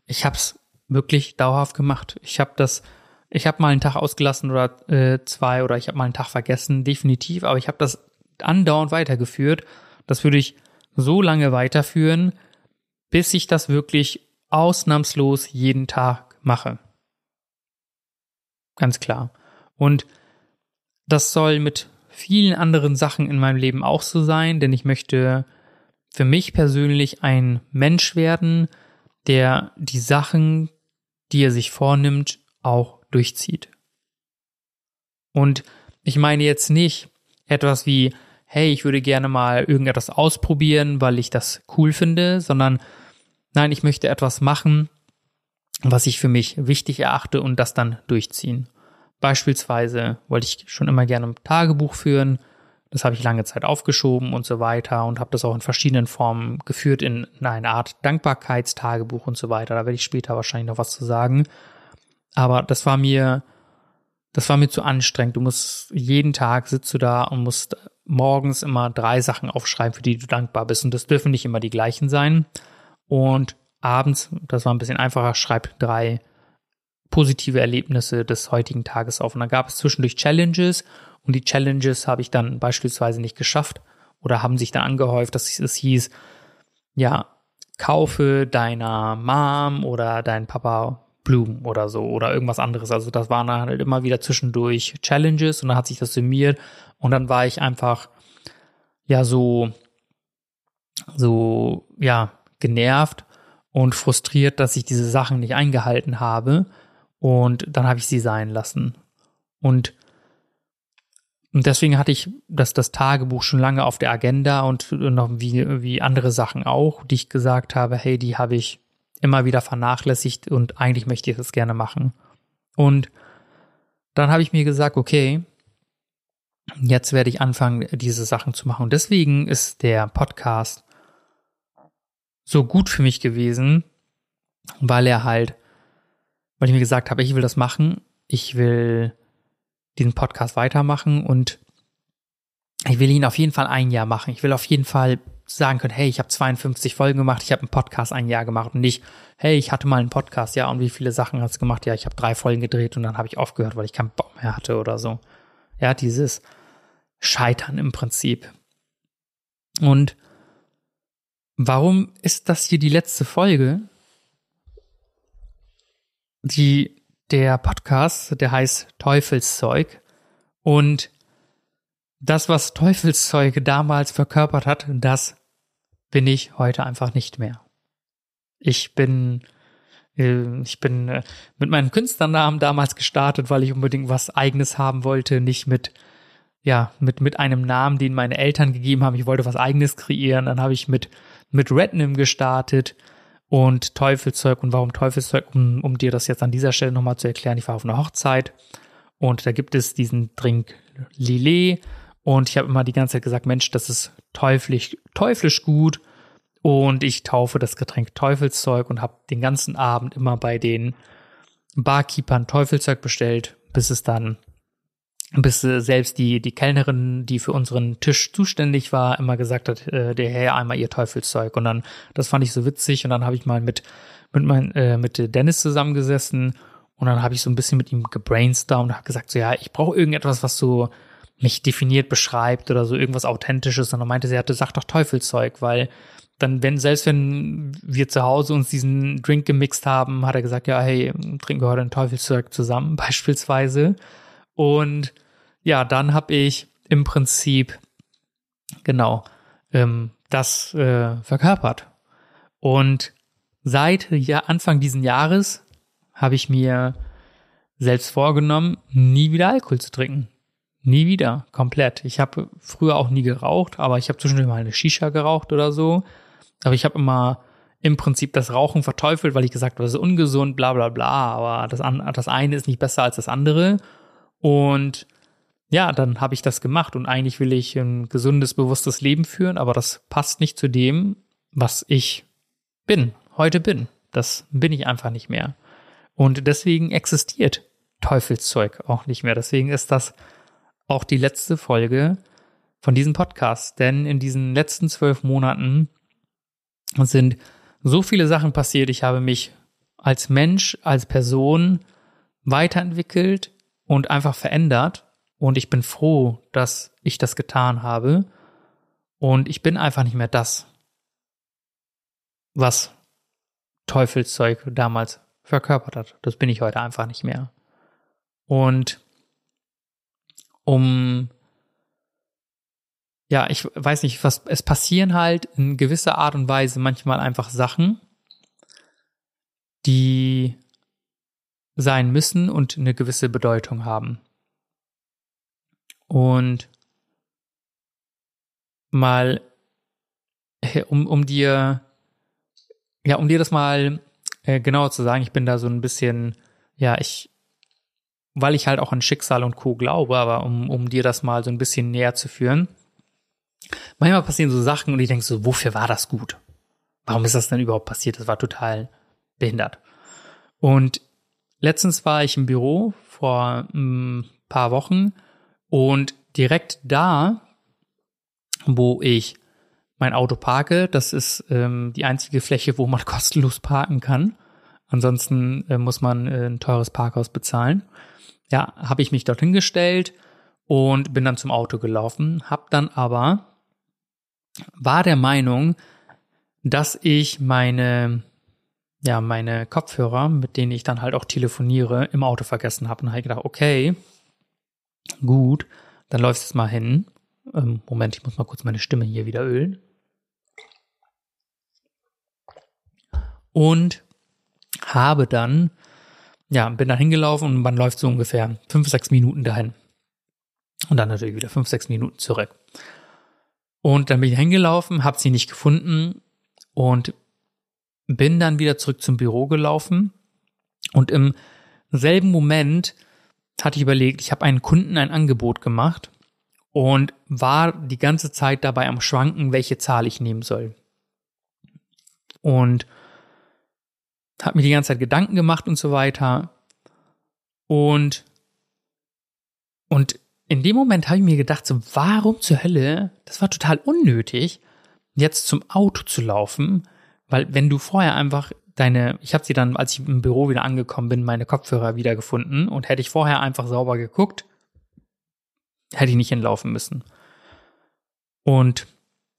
Ich habe es wirklich dauerhaft gemacht. Ich habe das, ich habe mal einen Tag ausgelassen oder äh, zwei oder ich habe mal einen Tag vergessen, definitiv, aber ich habe das andauernd weitergeführt. Das würde ich so lange weiterführen, bis ich das wirklich ausnahmslos jeden Tag mache. Ganz klar. Und das soll mit vielen anderen Sachen in meinem Leben auch so sein, denn ich möchte für mich persönlich ein Mensch werden, der die Sachen, die er sich vornimmt, auch durchzieht. Und ich meine jetzt nicht etwas wie, hey, ich würde gerne mal irgendetwas ausprobieren, weil ich das cool finde, sondern nein, ich möchte etwas machen, was ich für mich wichtig erachte und das dann durchziehen. Beispielsweise wollte ich schon immer gerne ein Tagebuch führen, das habe ich lange Zeit aufgeschoben und so weiter und habe das auch in verschiedenen Formen geführt in, in eine Art Dankbarkeitstagebuch und so weiter. Da werde ich später wahrscheinlich noch was zu sagen. Aber das war mir, das war mir zu anstrengend. Du musst jeden Tag sitzt du da und musst morgens immer drei Sachen aufschreiben, für die du dankbar bist. Und das dürfen nicht immer die gleichen sein. Und abends, das war ein bisschen einfacher, schreib drei positive Erlebnisse des heutigen Tages auf. Und dann gab es zwischendurch Challenges und die Challenges habe ich dann beispielsweise nicht geschafft oder haben sich dann angehäuft, dass es hieß, ja, kaufe deiner Mom oder dein Papa Blumen oder so oder irgendwas anderes. Also das waren halt immer wieder zwischendurch Challenges und dann hat sich das summiert und dann war ich einfach ja so so ja genervt und frustriert, dass ich diese Sachen nicht eingehalten habe und dann habe ich sie sein lassen. Und und deswegen hatte ich das, das Tagebuch schon lange auf der Agenda und noch wie, wie andere Sachen auch, die ich gesagt habe, hey, die habe ich immer wieder vernachlässigt und eigentlich möchte ich das gerne machen. Und dann habe ich mir gesagt, okay, jetzt werde ich anfangen, diese Sachen zu machen. Und deswegen ist der Podcast so gut für mich gewesen, weil er halt, weil ich mir gesagt habe, ich will das machen, ich will diesen Podcast weitermachen und ich will ihn auf jeden Fall ein Jahr machen. Ich will auf jeden Fall sagen können, hey, ich habe 52 Folgen gemacht, ich habe einen Podcast ein Jahr gemacht und nicht, hey, ich hatte mal einen Podcast, ja, und wie viele Sachen hast du gemacht? Ja, ich habe drei Folgen gedreht und dann habe ich aufgehört, weil ich keinen Bock mehr hatte oder so. Ja, dieses Scheitern im Prinzip. Und warum ist das hier die letzte Folge? Die der Podcast, der heißt Teufelszeug. Und das, was Teufelszeug damals verkörpert hat, das bin ich heute einfach nicht mehr. Ich bin, äh, ich bin äh, mit meinem Künstlernamen damals gestartet, weil ich unbedingt was eigenes haben wollte, nicht mit, ja, mit, mit einem Namen, den meine Eltern gegeben haben. Ich wollte was eigenes kreieren. Dann habe ich mit, mit Rednim gestartet und Teufelszeug und warum Teufelszeug, um, um dir das jetzt an dieser Stelle nochmal zu erklären. Ich war auf einer Hochzeit und da gibt es diesen Drink Lillet und ich habe immer die ganze Zeit gesagt, Mensch, das ist teuflisch, teuflisch gut und ich taufe das Getränk Teufelszeug und habe den ganzen Abend immer bei den Barkeepern Teufelszeug bestellt, bis es dann bis äh, selbst die, die Kellnerin, die für unseren Tisch zuständig war, immer gesagt hat, äh, der Herr einmal ihr Teufelszeug. Und dann, das fand ich so witzig. Und dann habe ich mal mit, mit, mein, äh, mit Dennis zusammengesessen und dann habe ich so ein bisschen mit ihm gebrainstormt und habe gesagt, so ja, ich brauche irgendetwas, was so mich definiert beschreibt oder so irgendwas Authentisches. Und dann meinte sie, hatte, sag doch Teufelszeug, weil dann, wenn, selbst wenn wir zu Hause uns diesen Drink gemixt haben, hat er gesagt, ja, hey, trinken wir heute ein Teufelszeug zusammen, beispielsweise. Und ja, dann habe ich im Prinzip genau ähm, das äh, verkörpert. Und seit ja, Anfang diesen Jahres habe ich mir selbst vorgenommen, nie wieder Alkohol zu trinken. Nie wieder, komplett. Ich habe früher auch nie geraucht, aber ich habe zwischendurch mal eine Shisha geraucht oder so. Aber ich habe immer im Prinzip das Rauchen verteufelt, weil ich gesagt habe, das ist ungesund, bla bla bla, aber das, das eine ist nicht besser als das andere. Und ja, dann habe ich das gemacht und eigentlich will ich ein gesundes, bewusstes Leben führen, aber das passt nicht zu dem, was ich bin, heute bin. Das bin ich einfach nicht mehr. Und deswegen existiert Teufelszeug auch nicht mehr. Deswegen ist das auch die letzte Folge von diesem Podcast. Denn in diesen letzten zwölf Monaten sind so viele Sachen passiert. Ich habe mich als Mensch, als Person weiterentwickelt und einfach verändert. Und ich bin froh, dass ich das getan habe. Und ich bin einfach nicht mehr das, was Teufelszeug damals verkörpert hat. Das bin ich heute einfach nicht mehr. Und um ja, ich weiß nicht, was es passieren halt in gewisser Art und Weise manchmal einfach Sachen, die sein müssen und eine gewisse Bedeutung haben. Und mal um, um dir ja, um dir das mal äh, genauer zu sagen, ich bin da so ein bisschen, ja, ich, weil ich halt auch an Schicksal und Co. glaube, aber um, um dir das mal so ein bisschen näher zu führen. Manchmal passieren so Sachen und ich denke so, wofür war das gut? Warum ist das denn überhaupt passiert? Das war total behindert. Und letztens war ich im Büro vor ein mm, paar Wochen und direkt da, wo ich mein Auto parke. Das ist ähm, die einzige Fläche, wo man kostenlos parken kann. Ansonsten äh, muss man äh, ein teures Parkhaus bezahlen. Ja, habe ich mich dorthin gestellt und bin dann zum Auto gelaufen, hab dann aber war der Meinung, dass ich meine ja, meine Kopfhörer, mit denen ich dann halt auch telefoniere, im Auto vergessen habe und habe gedacht, okay, gut, dann du jetzt mal hin. Ähm, Moment, ich muss mal kurz meine Stimme hier wieder ölen. und habe dann, ja, bin dann hingelaufen und man läuft so ungefähr fünf, sechs Minuten dahin. Und dann natürlich wieder fünf, sechs Minuten zurück. Und dann bin ich hingelaufen, habe sie nicht gefunden und bin dann wieder zurück zum Büro gelaufen. Und im selben Moment hatte ich überlegt, ich habe einen Kunden ein Angebot gemacht und war die ganze Zeit dabei am Schwanken, welche Zahl ich nehmen soll. Und habe mir die ganze Zeit Gedanken gemacht und so weiter. Und, und in dem Moment habe ich mir gedacht, so, warum zur Hölle, das war total unnötig, jetzt zum Auto zu laufen, weil wenn du vorher einfach deine, ich habe sie dann, als ich im Büro wieder angekommen bin, meine Kopfhörer wiedergefunden und hätte ich vorher einfach sauber geguckt, hätte ich nicht hinlaufen müssen. Und,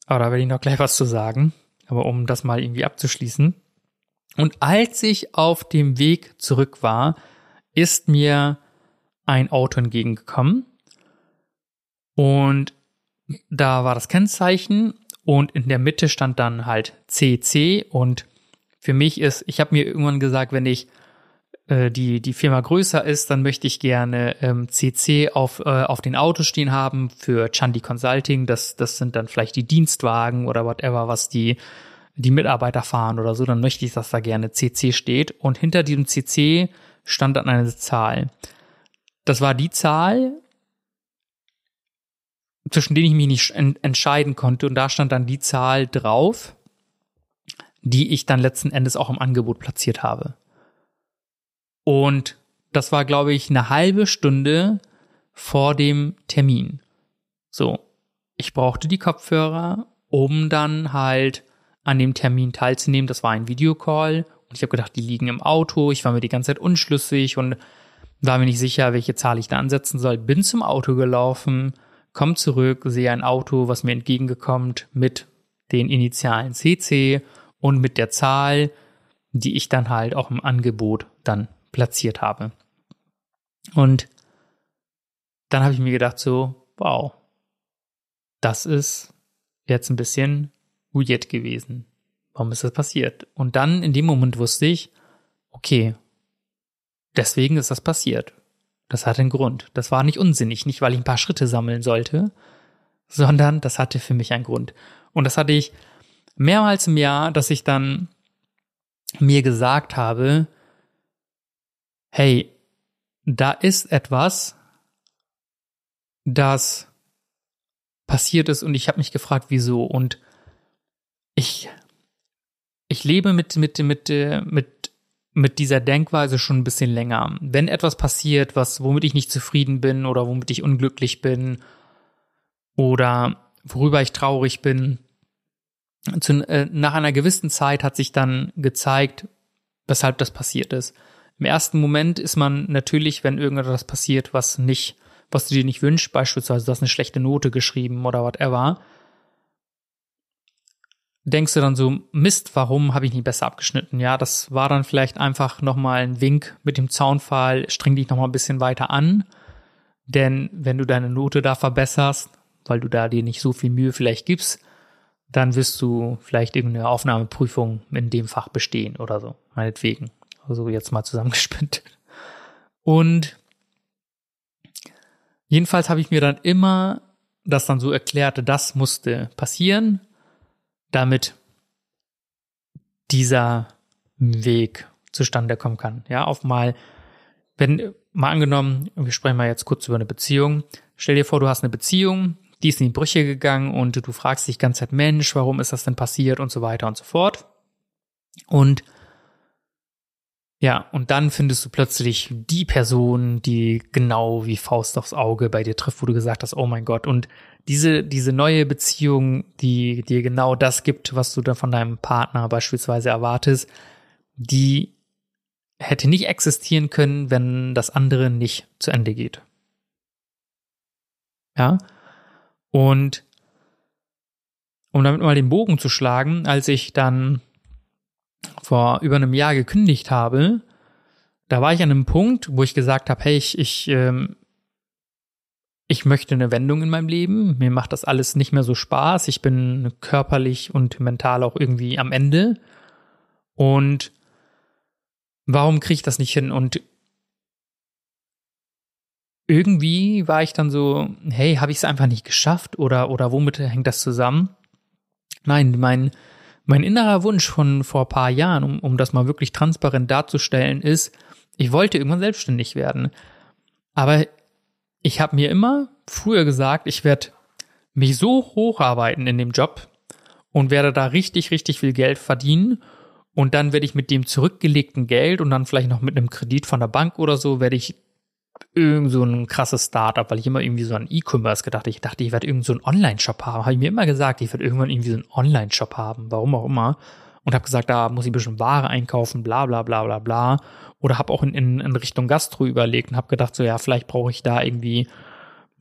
aber da werde ich noch gleich was zu sagen, aber um das mal irgendwie abzuschließen. Und als ich auf dem Weg zurück war, ist mir ein Auto entgegengekommen. Und da war das Kennzeichen und in der Mitte stand dann halt CC und für mich ist, ich habe mir irgendwann gesagt, wenn ich äh, die die Firma größer ist, dann möchte ich gerne ähm, CC auf äh, auf den Autos stehen haben für Chandi Consulting. Das das sind dann vielleicht die Dienstwagen oder whatever, was die die Mitarbeiter fahren oder so, dann möchte ich, dass da gerne CC steht. Und hinter diesem CC stand dann eine Zahl. Das war die Zahl, zwischen denen ich mich nicht entscheiden konnte. Und da stand dann die Zahl drauf, die ich dann letzten Endes auch im Angebot platziert habe. Und das war, glaube ich, eine halbe Stunde vor dem Termin. So, ich brauchte die Kopfhörer, um dann halt an dem Termin teilzunehmen. Das war ein Videocall und ich habe gedacht, die liegen im Auto. Ich war mir die ganze Zeit unschlüssig und war mir nicht sicher, welche Zahl ich da ansetzen soll. Bin zum Auto gelaufen, komm zurück, sehe ein Auto, was mir entgegengekommt mit den Initialen CC und mit der Zahl, die ich dann halt auch im Angebot dann platziert habe. Und dann habe ich mir gedacht so, wow, das ist jetzt ein bisschen weird gewesen. Warum ist das passiert? Und dann in dem Moment wusste ich, okay, deswegen ist das passiert. Das hatte einen Grund. Das war nicht unsinnig, nicht weil ich ein paar Schritte sammeln sollte, sondern das hatte für mich einen Grund. Und das hatte ich mehrmals im Jahr, dass ich dann mir gesagt habe, hey, da ist etwas, das passiert ist und ich habe mich gefragt, wieso und ich ich lebe mit mit mit mit mit dieser Denkweise schon ein bisschen länger. Wenn etwas passiert, was womit ich nicht zufrieden bin oder womit ich unglücklich bin oder worüber ich traurig bin, zu, äh, nach einer gewissen Zeit hat sich dann gezeigt, weshalb das passiert ist. Im ersten Moment ist man natürlich, wenn irgendetwas passiert, was nicht, was du dir nicht wünschst, beispielsweise du hast eine schlechte Note geschrieben oder whatever, denkst du dann so, Mist, warum habe ich nicht besser abgeschnitten? Ja, das war dann vielleicht einfach nochmal ein Wink mit dem Zaunpfahl, streng dich nochmal ein bisschen weiter an. Denn wenn du deine Note da verbesserst, weil du da dir nicht so viel Mühe vielleicht gibst, dann wirst du vielleicht irgendeine Aufnahmeprüfung in dem Fach bestehen oder so, meinetwegen. Also jetzt mal zusammengespinnt. Und jedenfalls habe ich mir dann immer das dann so erklärt, das musste passieren, damit dieser Weg zustande kommen kann. Ja, auf mal, wenn, mal angenommen, wir sprechen mal jetzt kurz über eine Beziehung. Stell dir vor, du hast eine Beziehung, die ist in die Brüche gegangen und du fragst dich die ganze Zeit, Mensch, warum ist das denn passiert und so weiter und so fort. Und ja, und dann findest du plötzlich die Person, die genau wie Faust aufs Auge bei dir trifft, wo du gesagt hast, oh mein Gott. Und diese, diese neue Beziehung, die dir genau das gibt, was du da von deinem Partner beispielsweise erwartest, die hätte nicht existieren können, wenn das andere nicht zu Ende geht. Ja, und um damit mal den Bogen zu schlagen, als ich dann vor über einem Jahr gekündigt habe, da war ich an einem Punkt, wo ich gesagt habe, hey, ich, ich, ähm, ich möchte eine Wendung in meinem Leben. Mir macht das alles nicht mehr so Spaß. Ich bin körperlich und mental auch irgendwie am Ende. Und warum kriege ich das nicht hin? Und irgendwie war ich dann so, hey, habe ich es einfach nicht geschafft oder oder womit hängt das zusammen? Nein, mein mein innerer Wunsch von vor paar Jahren, um, um das mal wirklich transparent darzustellen, ist, ich wollte irgendwann selbstständig werden. Aber ich habe mir immer früher gesagt, ich werde mich so hocharbeiten in dem Job und werde da richtig, richtig viel Geld verdienen. Und dann werde ich mit dem zurückgelegten Geld und dann vielleicht noch mit einem Kredit von der Bank oder so, werde ich irgend so ein krasses Startup, weil ich immer irgendwie so an E-Commerce gedacht Ich dachte, ich werde irgend so einen Online-Shop haben. Habe ich mir immer gesagt, ich werde irgendwann irgendwie so einen Online-Shop haben, warum auch immer. Und habe gesagt, da muss ich ein bisschen Ware einkaufen, bla bla bla bla bla. Oder habe auch in, in, in Richtung Gastro überlegt und habe gedacht, so ja, vielleicht brauche ich da irgendwie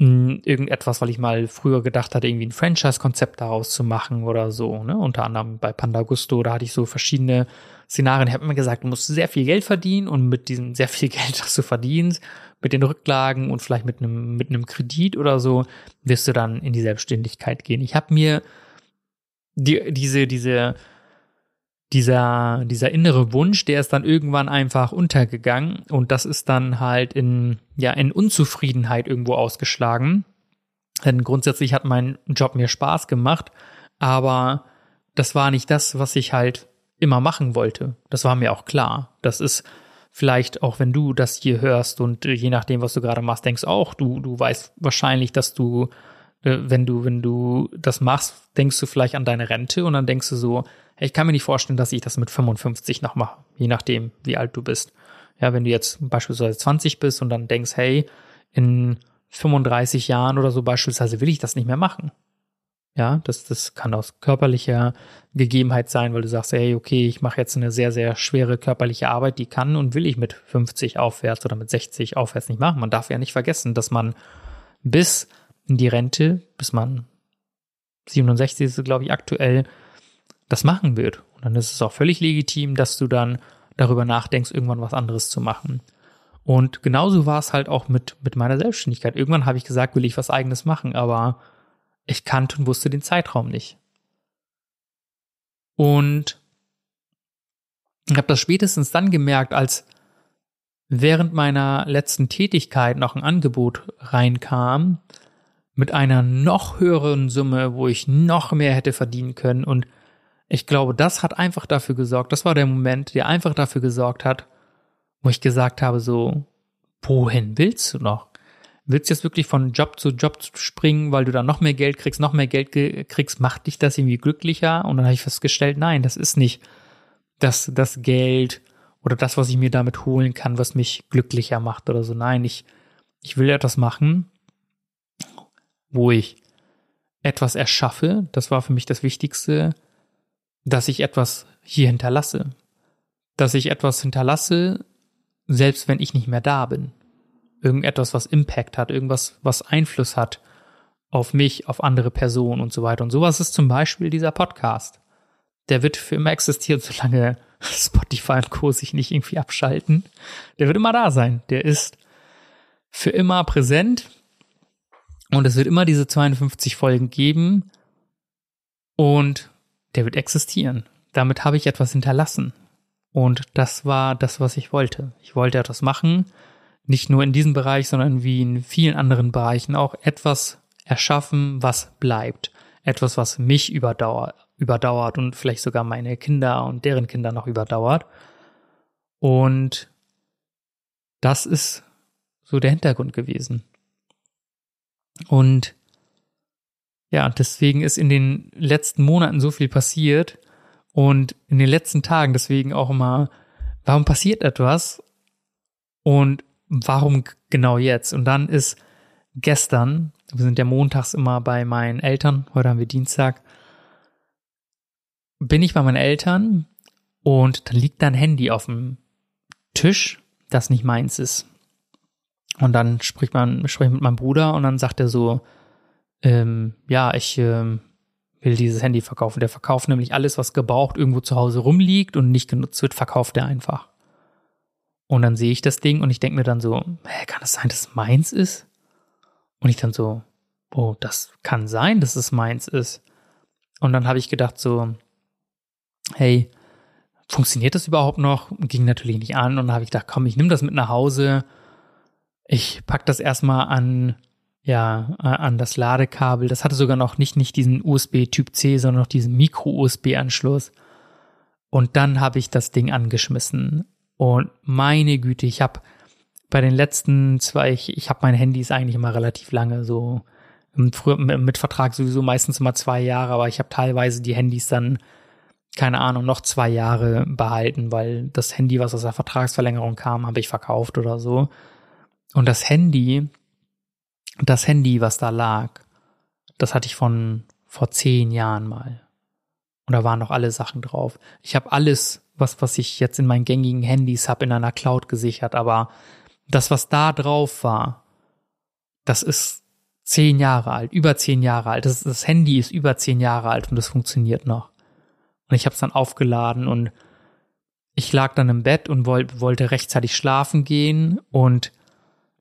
mh, hm, irgendetwas, weil ich mal früher gedacht hatte, irgendwie ein Franchise-Konzept daraus zu machen oder so. Ne? Unter anderem bei Panda Gusto, da hatte ich so verschiedene Szenarien. Ich habe immer gesagt, du musst sehr viel Geld verdienen und mit diesem sehr viel Geld, das du verdienst, mit den Rücklagen und vielleicht mit einem mit einem Kredit oder so, wirst du dann in die Selbstständigkeit gehen. Ich habe mir die, diese diese dieser dieser innere Wunsch, der ist dann irgendwann einfach untergegangen und das ist dann halt in ja in Unzufriedenheit irgendwo ausgeschlagen. Denn grundsätzlich hat mein Job mir Spaß gemacht, aber das war nicht das, was ich halt immer machen wollte. Das war mir auch klar. Das ist vielleicht auch, wenn du das hier hörst und je nachdem, was du gerade machst, denkst auch, du, du weißt wahrscheinlich, dass du, wenn du, wenn du das machst, denkst du vielleicht an deine Rente und dann denkst du so, hey, ich kann mir nicht vorstellen, dass ich das mit 55 noch mache, je nachdem, wie alt du bist. Ja, wenn du jetzt beispielsweise 20 bist und dann denkst, hey, in 35 Jahren oder so beispielsweise will ich das nicht mehr machen. Ja, das, das kann aus körperlicher Gegebenheit sein, weil du sagst, hey, okay, ich mache jetzt eine sehr, sehr schwere körperliche Arbeit, die kann und will ich mit 50 aufwärts oder mit 60 aufwärts nicht machen. Man darf ja nicht vergessen, dass man bis in die Rente, bis man 67 ist, glaube ich, aktuell, das machen wird. Und dann ist es auch völlig legitim, dass du dann darüber nachdenkst, irgendwann was anderes zu machen. Und genauso war es halt auch mit, mit meiner Selbstständigkeit. Irgendwann habe ich gesagt, will ich was eigenes machen, aber ich kannte und wusste den Zeitraum nicht. Und ich habe das spätestens dann gemerkt, als während meiner letzten Tätigkeit noch ein Angebot reinkam mit einer noch höheren Summe, wo ich noch mehr hätte verdienen können. Und ich glaube, das hat einfach dafür gesorgt, das war der Moment, der einfach dafür gesorgt hat, wo ich gesagt habe, so, wohin willst du noch? Willst du jetzt wirklich von Job zu Job springen, weil du dann noch mehr Geld kriegst, noch mehr Geld kriegst, macht dich das irgendwie glücklicher? Und dann habe ich festgestellt, nein, das ist nicht das, das Geld oder das, was ich mir damit holen kann, was mich glücklicher macht oder so. Nein, ich, ich will etwas machen, wo ich etwas erschaffe. Das war für mich das Wichtigste, dass ich etwas hier hinterlasse. Dass ich etwas hinterlasse, selbst wenn ich nicht mehr da bin. Irgendetwas, was Impact hat, irgendwas, was Einfluss hat auf mich, auf andere Personen und so weiter. Und sowas ist zum Beispiel dieser Podcast. Der wird für immer existieren, solange Spotify und Co. sich nicht irgendwie abschalten. Der wird immer da sein. Der ist für immer präsent. Und es wird immer diese 52 Folgen geben. Und der wird existieren. Damit habe ich etwas hinterlassen. Und das war das, was ich wollte. Ich wollte etwas machen, nicht nur in diesem Bereich, sondern wie in vielen anderen Bereichen auch etwas erschaffen, was bleibt. Etwas, was mich überdauert, überdauert und vielleicht sogar meine Kinder und deren Kinder noch überdauert. Und das ist so der Hintergrund gewesen. Und ja, deswegen ist in den letzten Monaten so viel passiert und in den letzten Tagen deswegen auch immer, warum passiert etwas und warum genau jetzt? Und dann ist gestern, wir sind ja montags immer bei meinen Eltern, heute haben wir Dienstag, bin ich bei meinen Eltern und dann liegt da ein Handy auf dem Tisch, das nicht meins ist. Und dann spricht man, spricht mit meinem Bruder und dann sagt er so, ähm, ja, ich ähm, will dieses Handy verkaufen. Der verkauft nämlich alles, was gebraucht irgendwo zu Hause rumliegt und nicht genutzt wird, verkauft er einfach. Und dann sehe ich das Ding und ich denke mir dann so, hä, kann das sein, dass es meins ist? Und ich dann so, oh, das kann sein, dass es meins ist. Und dann habe ich gedacht so, hey, funktioniert das überhaupt noch? Ging natürlich nicht an und dann habe ich gedacht, komm, ich nehme das mit nach Hause. Ich pack das erstmal an, ja, an das Ladekabel. Das hatte sogar noch nicht, nicht diesen USB Typ C, sondern noch diesen Micro-USB-Anschluss. Und dann habe ich das Ding angeschmissen. Und meine Güte, ich habe bei den letzten zwei, ich, ich habe meine Handys eigentlich immer relativ lange, so früher mit Vertrag sowieso meistens immer zwei Jahre, aber ich habe teilweise die Handys dann keine Ahnung, noch zwei Jahre behalten, weil das Handy, was aus der Vertragsverlängerung kam, habe ich verkauft oder so. Und das Handy, das Handy, was da lag, das hatte ich von vor zehn Jahren mal. Und da waren noch alle Sachen drauf. Ich habe alles, was, was ich jetzt in meinen gängigen Handys habe, in einer Cloud gesichert, aber das, was da drauf war, das ist zehn Jahre alt, über zehn Jahre alt. Das, das Handy ist über zehn Jahre alt und das funktioniert noch. Und ich habe es dann aufgeladen und ich lag dann im Bett und wollt, wollte rechtzeitig schlafen gehen und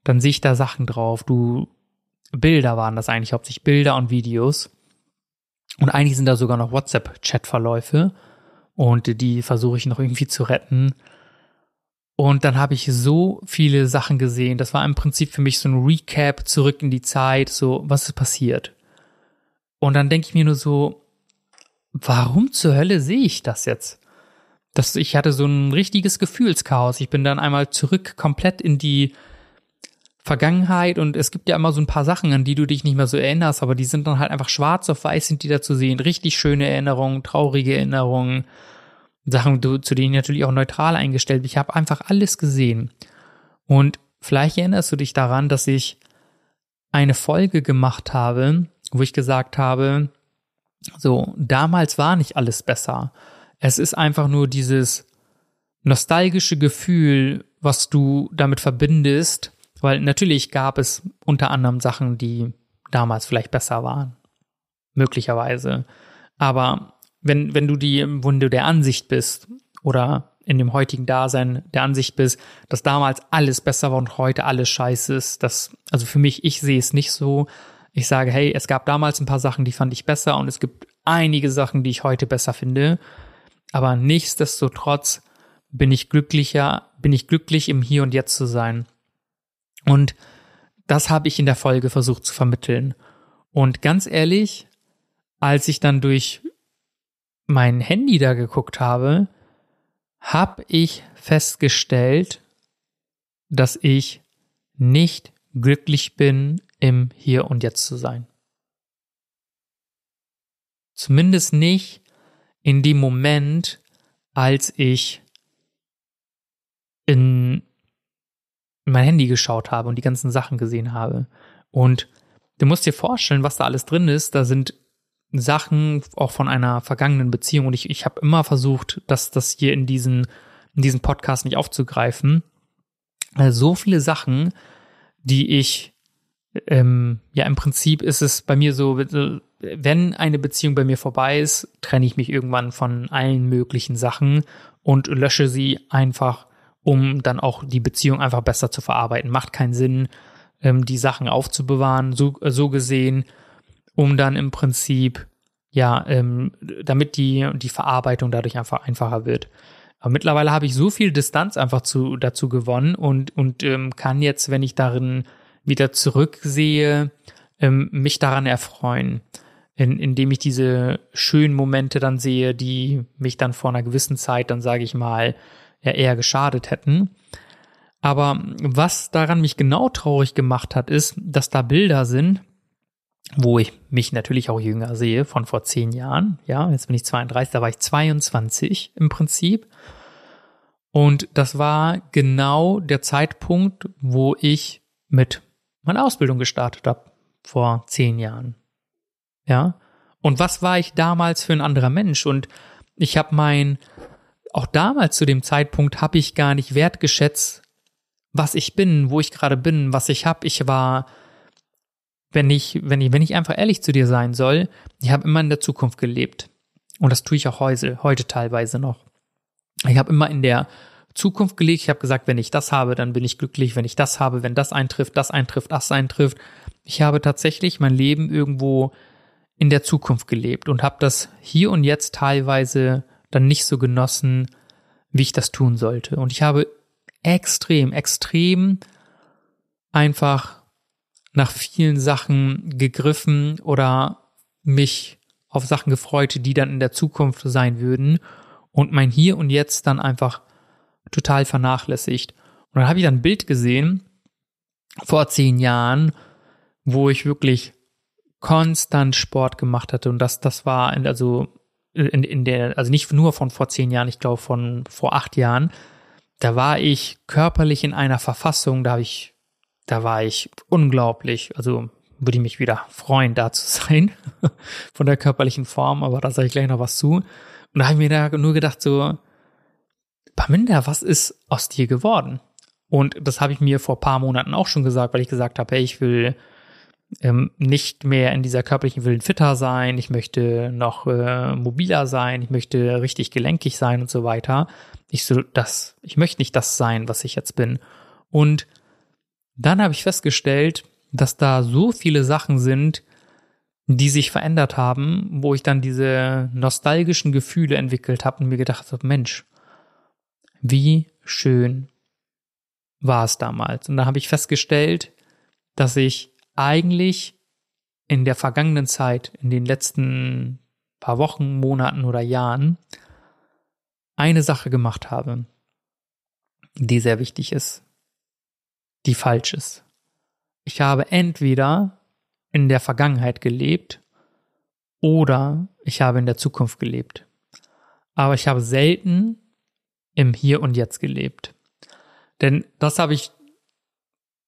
dann sehe ich da Sachen drauf. Du Bilder waren das eigentlich hauptsächlich Bilder und Videos. Und eigentlich sind da sogar noch WhatsApp-Chat-Verläufe und die versuche ich noch irgendwie zu retten. Und dann habe ich so viele Sachen gesehen. Das war im Prinzip für mich so ein Recap zurück in die Zeit, so was ist passiert. Und dann denke ich mir nur so, warum zur Hölle sehe ich das jetzt? Das, ich hatte so ein richtiges Gefühlschaos. Ich bin dann einmal zurück komplett in die Vergangenheit und es gibt ja immer so ein paar Sachen, an die du dich nicht mehr so erinnerst, aber die sind dann halt einfach schwarz auf weiß sind die da zu sehen. Richtig schöne Erinnerungen, traurige Erinnerungen, Sachen, zu denen ich natürlich auch neutral eingestellt. Ich habe einfach alles gesehen. Und vielleicht erinnerst du dich daran, dass ich eine Folge gemacht habe, wo ich gesagt habe, so, damals war nicht alles besser. Es ist einfach nur dieses nostalgische Gefühl, was du damit verbindest, weil natürlich gab es unter anderem Sachen, die damals vielleicht besser waren. Möglicherweise. Aber wenn, wenn du die, wenn du der Ansicht bist oder in dem heutigen Dasein der Ansicht bist, dass damals alles besser war und heute alles scheiße ist, das, also für mich, ich sehe es nicht so, ich sage, hey, es gab damals ein paar Sachen, die fand ich besser und es gibt einige Sachen, die ich heute besser finde. Aber nichtsdestotrotz bin ich glücklicher, bin ich glücklich im Hier und Jetzt zu sein. Und das habe ich in der Folge versucht zu vermitteln. Und ganz ehrlich, als ich dann durch mein Handy da geguckt habe, habe ich festgestellt, dass ich nicht glücklich bin, im Hier und Jetzt zu sein. Zumindest nicht in dem Moment, als ich in mein Handy geschaut habe und die ganzen Sachen gesehen habe. Und du musst dir vorstellen, was da alles drin ist. Da sind Sachen auch von einer vergangenen Beziehung. Und ich, ich habe immer versucht, dass das hier in diesen, in diesen Podcast nicht aufzugreifen. Also so viele Sachen, die ich, ähm, ja, im Prinzip ist es bei mir so, wenn eine Beziehung bei mir vorbei ist, trenne ich mich irgendwann von allen möglichen Sachen und lösche sie einfach, um dann auch die Beziehung einfach besser zu verarbeiten. Macht keinen Sinn, ähm, die Sachen aufzubewahren, so, so gesehen um dann im Prinzip, ja, ähm, damit die, die Verarbeitung dadurch einfach einfacher wird. Aber mittlerweile habe ich so viel Distanz einfach zu, dazu gewonnen und, und ähm, kann jetzt, wenn ich darin wieder zurücksehe, ähm, mich daran erfreuen, in, indem ich diese schönen Momente dann sehe, die mich dann vor einer gewissen Zeit, dann sage ich mal, ja, eher geschadet hätten. Aber was daran mich genau traurig gemacht hat, ist, dass da Bilder sind, wo ich mich natürlich auch jünger sehe, von vor zehn Jahren. Ja, jetzt bin ich 32, da war ich 22 im Prinzip. Und das war genau der Zeitpunkt, wo ich mit meiner Ausbildung gestartet habe, vor zehn Jahren. Ja. Und was war ich damals für ein anderer Mensch? Und ich habe mein, auch damals zu dem Zeitpunkt habe ich gar nicht wertgeschätzt, was ich bin, wo ich gerade bin, was ich habe. Ich war wenn ich, wenn ich, wenn ich einfach ehrlich zu dir sein soll, ich habe immer in der Zukunft gelebt. Und das tue ich auch heute, heute teilweise noch. Ich habe immer in der Zukunft gelebt. Ich habe gesagt, wenn ich das habe, dann bin ich glücklich. Wenn ich das habe, wenn das eintrifft, das eintrifft, das eintrifft. Ich habe tatsächlich mein Leben irgendwo in der Zukunft gelebt und habe das hier und jetzt teilweise dann nicht so genossen, wie ich das tun sollte. Und ich habe extrem, extrem einfach nach vielen Sachen gegriffen oder mich auf Sachen gefreut, die dann in der Zukunft sein würden und mein Hier und Jetzt dann einfach total vernachlässigt. Und dann habe ich dann ein Bild gesehen vor zehn Jahren, wo ich wirklich konstant Sport gemacht hatte und das das war also in, in der also nicht nur von vor zehn Jahren, ich glaube von vor acht Jahren. Da war ich körperlich in einer Verfassung, da habe ich da war ich unglaublich, also würde ich mich wieder freuen, da zu sein, von der körperlichen Form, aber da sage ich gleich noch was zu. Und da habe ich mir da nur gedacht, so, Paminda, was ist aus dir geworden? Und das habe ich mir vor paar Monaten auch schon gesagt, weil ich gesagt habe, hey, ich will ähm, nicht mehr in dieser körperlichen Willen fitter sein, ich möchte noch äh, mobiler sein, ich möchte richtig gelenkig sein und so weiter. Ich so, das, ich möchte nicht das sein, was ich jetzt bin. Und dann habe ich festgestellt, dass da so viele Sachen sind, die sich verändert haben, wo ich dann diese nostalgischen Gefühle entwickelt habe und mir gedacht habe, Mensch, wie schön war es damals. Und da habe ich festgestellt, dass ich eigentlich in der vergangenen Zeit, in den letzten paar Wochen, Monaten oder Jahren, eine Sache gemacht habe, die sehr wichtig ist die falsch ist. Ich habe entweder in der Vergangenheit gelebt oder ich habe in der Zukunft gelebt. Aber ich habe selten im Hier und Jetzt gelebt. Denn das habe ich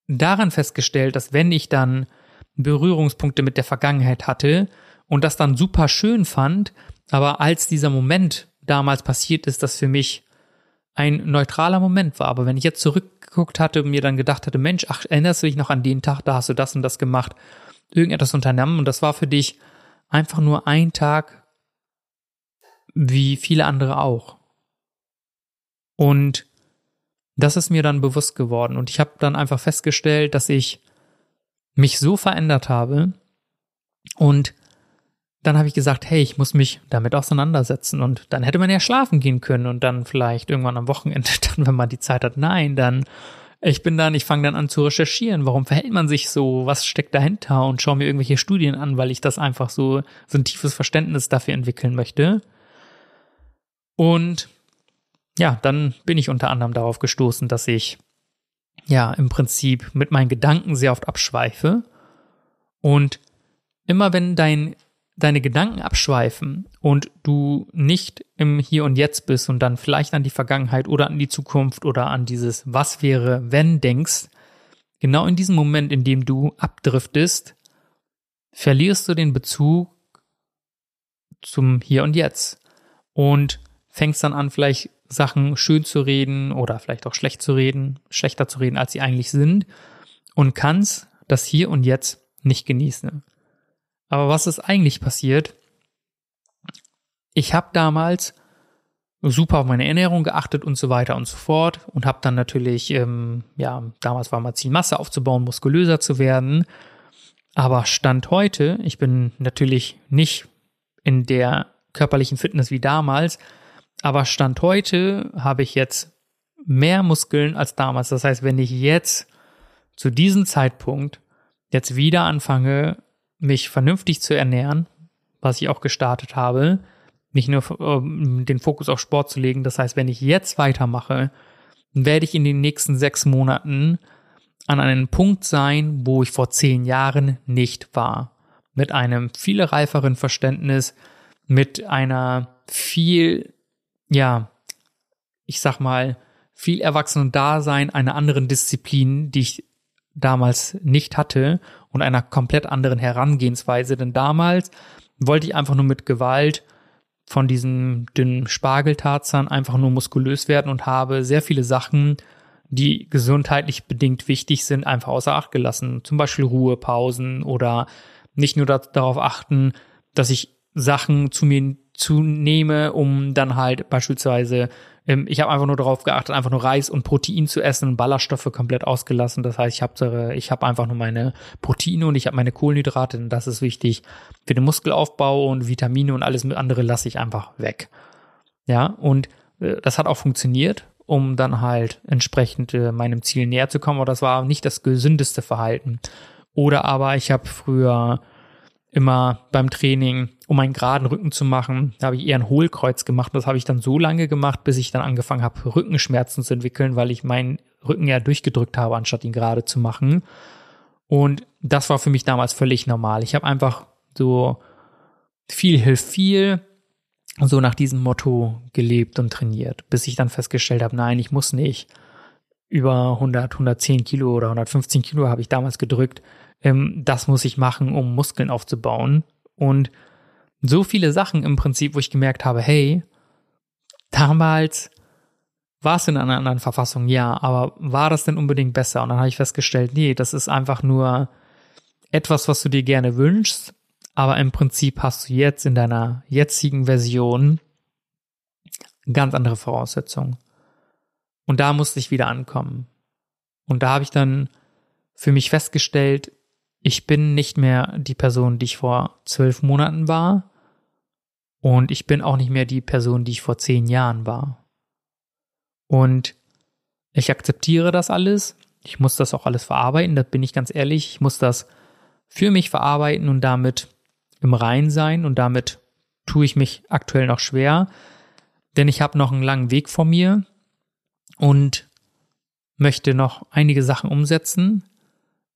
daran festgestellt, dass wenn ich dann Berührungspunkte mit der Vergangenheit hatte und das dann super schön fand, aber als dieser Moment damals passiert ist, das für mich ein neutraler Moment war. Aber wenn ich jetzt zurückgeguckt hatte und mir dann gedacht hatte, Mensch, ach, erinnerst du dich noch an den Tag, da hast du das und das gemacht, irgendetwas unternommen und das war für dich einfach nur ein Tag wie viele andere auch. Und das ist mir dann bewusst geworden. Und ich habe dann einfach festgestellt, dass ich mich so verändert habe. Und dann habe ich gesagt, hey, ich muss mich damit auseinandersetzen. Und dann hätte man ja schlafen gehen können und dann vielleicht irgendwann am Wochenende, dann, wenn man die Zeit hat, nein, dann ich bin dann, ich fange dann an zu recherchieren, warum verhält man sich so, was steckt dahinter? Und schaue mir irgendwelche Studien an, weil ich das einfach so, so ein tiefes Verständnis dafür entwickeln möchte. Und ja, dann bin ich unter anderem darauf gestoßen, dass ich ja im Prinzip mit meinen Gedanken sehr oft abschweife. Und immer wenn dein deine Gedanken abschweifen und du nicht im Hier und Jetzt bist und dann vielleicht an die Vergangenheit oder an die Zukunft oder an dieses Was wäre, wenn denkst, genau in diesem Moment, in dem du abdriftest, verlierst du den Bezug zum Hier und Jetzt und fängst dann an, vielleicht Sachen schön zu reden oder vielleicht auch schlecht zu reden, schlechter zu reden, als sie eigentlich sind und kannst das Hier und Jetzt nicht genießen. Aber was ist eigentlich passiert? Ich habe damals super auf meine Ernährung geachtet und so weiter und so fort und habe dann natürlich, ähm, ja, damals war mal Ziel, Masse aufzubauen, muskulöser zu werden. Aber Stand heute, ich bin natürlich nicht in der körperlichen Fitness wie damals, aber Stand heute habe ich jetzt mehr Muskeln als damals. Das heißt, wenn ich jetzt zu diesem Zeitpunkt jetzt wieder anfange, mich vernünftig zu ernähren, was ich auch gestartet habe, nicht nur ähm, den Fokus auf Sport zu legen. Das heißt, wenn ich jetzt weitermache, werde ich in den nächsten sechs Monaten an einem Punkt sein, wo ich vor zehn Jahren nicht war. Mit einem viel reiferen Verständnis, mit einer viel, ja, ich sag mal, viel erwachsenen Dasein, einer anderen Disziplin, die ich damals nicht hatte und einer komplett anderen Herangehensweise. Denn damals wollte ich einfach nur mit Gewalt von diesem dünnen Spargeltarzan einfach nur muskulös werden und habe sehr viele Sachen, die gesundheitlich bedingt wichtig sind, einfach außer Acht gelassen. Zum Beispiel Ruhepausen oder nicht nur darauf achten, dass ich Sachen zu mir zunehme, um dann halt beispielsweise ähm, ich habe einfach nur darauf geachtet, einfach nur Reis und Protein zu essen und Ballaststoffe komplett ausgelassen. Das heißt, ich habe ich hab einfach nur meine Proteine und ich habe meine Kohlenhydrate, denn das ist wichtig für den Muskelaufbau und Vitamine und alles andere lasse ich einfach weg. Ja, und äh, das hat auch funktioniert, um dann halt entsprechend äh, meinem Ziel näher zu kommen, aber das war nicht das gesündeste Verhalten. Oder aber ich habe früher immer beim Training, um einen geraden Rücken zu machen. Da habe ich eher ein Hohlkreuz gemacht. Das habe ich dann so lange gemacht, bis ich dann angefangen habe, Rückenschmerzen zu entwickeln, weil ich meinen Rücken ja durchgedrückt habe, anstatt ihn gerade zu machen. Und das war für mich damals völlig normal. Ich habe einfach so viel hilft viel, so nach diesem Motto gelebt und trainiert, bis ich dann festgestellt habe, nein, ich muss nicht. Über 100, 110 Kilo oder 115 Kilo habe ich damals gedrückt ähm, das muss ich machen, um Muskeln aufzubauen. Und so viele Sachen im Prinzip, wo ich gemerkt habe, hey, damals war es in einer anderen Verfassung, ja, aber war das denn unbedingt besser? Und dann habe ich festgestellt, nee, das ist einfach nur etwas, was du dir gerne wünschst, aber im Prinzip hast du jetzt in deiner jetzigen Version ganz andere Voraussetzungen. Und da musste ich wieder ankommen. Und da habe ich dann für mich festgestellt, ich bin nicht mehr die Person, die ich vor zwölf Monaten war. Und ich bin auch nicht mehr die Person, die ich vor zehn Jahren war. Und ich akzeptiere das alles. Ich muss das auch alles verarbeiten, da bin ich ganz ehrlich. Ich muss das für mich verarbeiten und damit im Rein sein. Und damit tue ich mich aktuell noch schwer. Denn ich habe noch einen langen Weg vor mir und möchte noch einige Sachen umsetzen.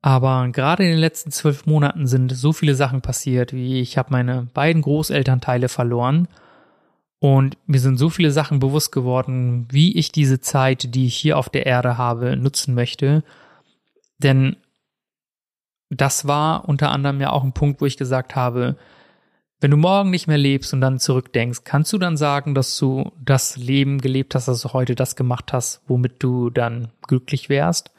Aber gerade in den letzten zwölf Monaten sind so viele Sachen passiert, wie ich habe meine beiden Großelternteile verloren und mir sind so viele Sachen bewusst geworden, wie ich diese Zeit, die ich hier auf der Erde habe, nutzen möchte. Denn das war unter anderem ja auch ein Punkt, wo ich gesagt habe, wenn du morgen nicht mehr lebst und dann zurückdenkst, kannst du dann sagen, dass du das Leben gelebt hast, dass du heute das gemacht hast, womit du dann glücklich wärst?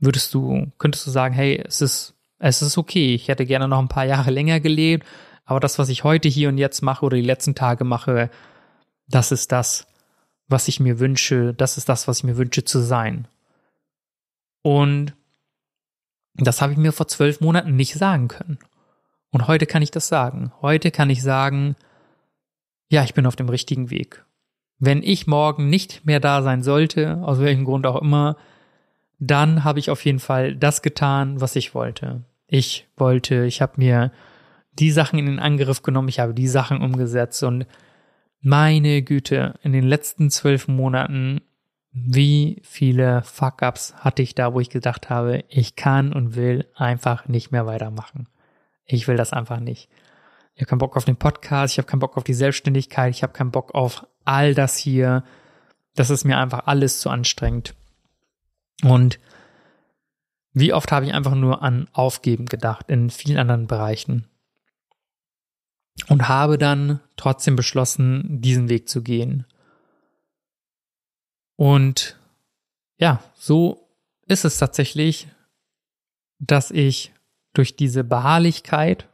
Würdest du, könntest du sagen, hey, es ist, es ist okay, ich hätte gerne noch ein paar Jahre länger gelebt, aber das, was ich heute hier und jetzt mache oder die letzten Tage mache, das ist das, was ich mir wünsche, das ist das, was ich mir wünsche zu sein. Und das habe ich mir vor zwölf Monaten nicht sagen können. Und heute kann ich das sagen. Heute kann ich sagen, ja, ich bin auf dem richtigen Weg. Wenn ich morgen nicht mehr da sein sollte, aus welchem Grund auch immer, dann habe ich auf jeden Fall das getan, was ich wollte. Ich wollte, ich habe mir die Sachen in den Angriff genommen, ich habe die Sachen umgesetzt und meine Güte, in den letzten zwölf Monaten, wie viele Fuck-ups hatte ich da, wo ich gedacht habe, ich kann und will einfach nicht mehr weitermachen. Ich will das einfach nicht. Ich habe keinen Bock auf den Podcast, ich habe keinen Bock auf die Selbstständigkeit, ich habe keinen Bock auf all das hier. Das ist mir einfach alles zu anstrengend. Und wie oft habe ich einfach nur an Aufgeben gedacht in vielen anderen Bereichen und habe dann trotzdem beschlossen, diesen Weg zu gehen. Und ja, so ist es tatsächlich, dass ich durch diese Beharrlichkeit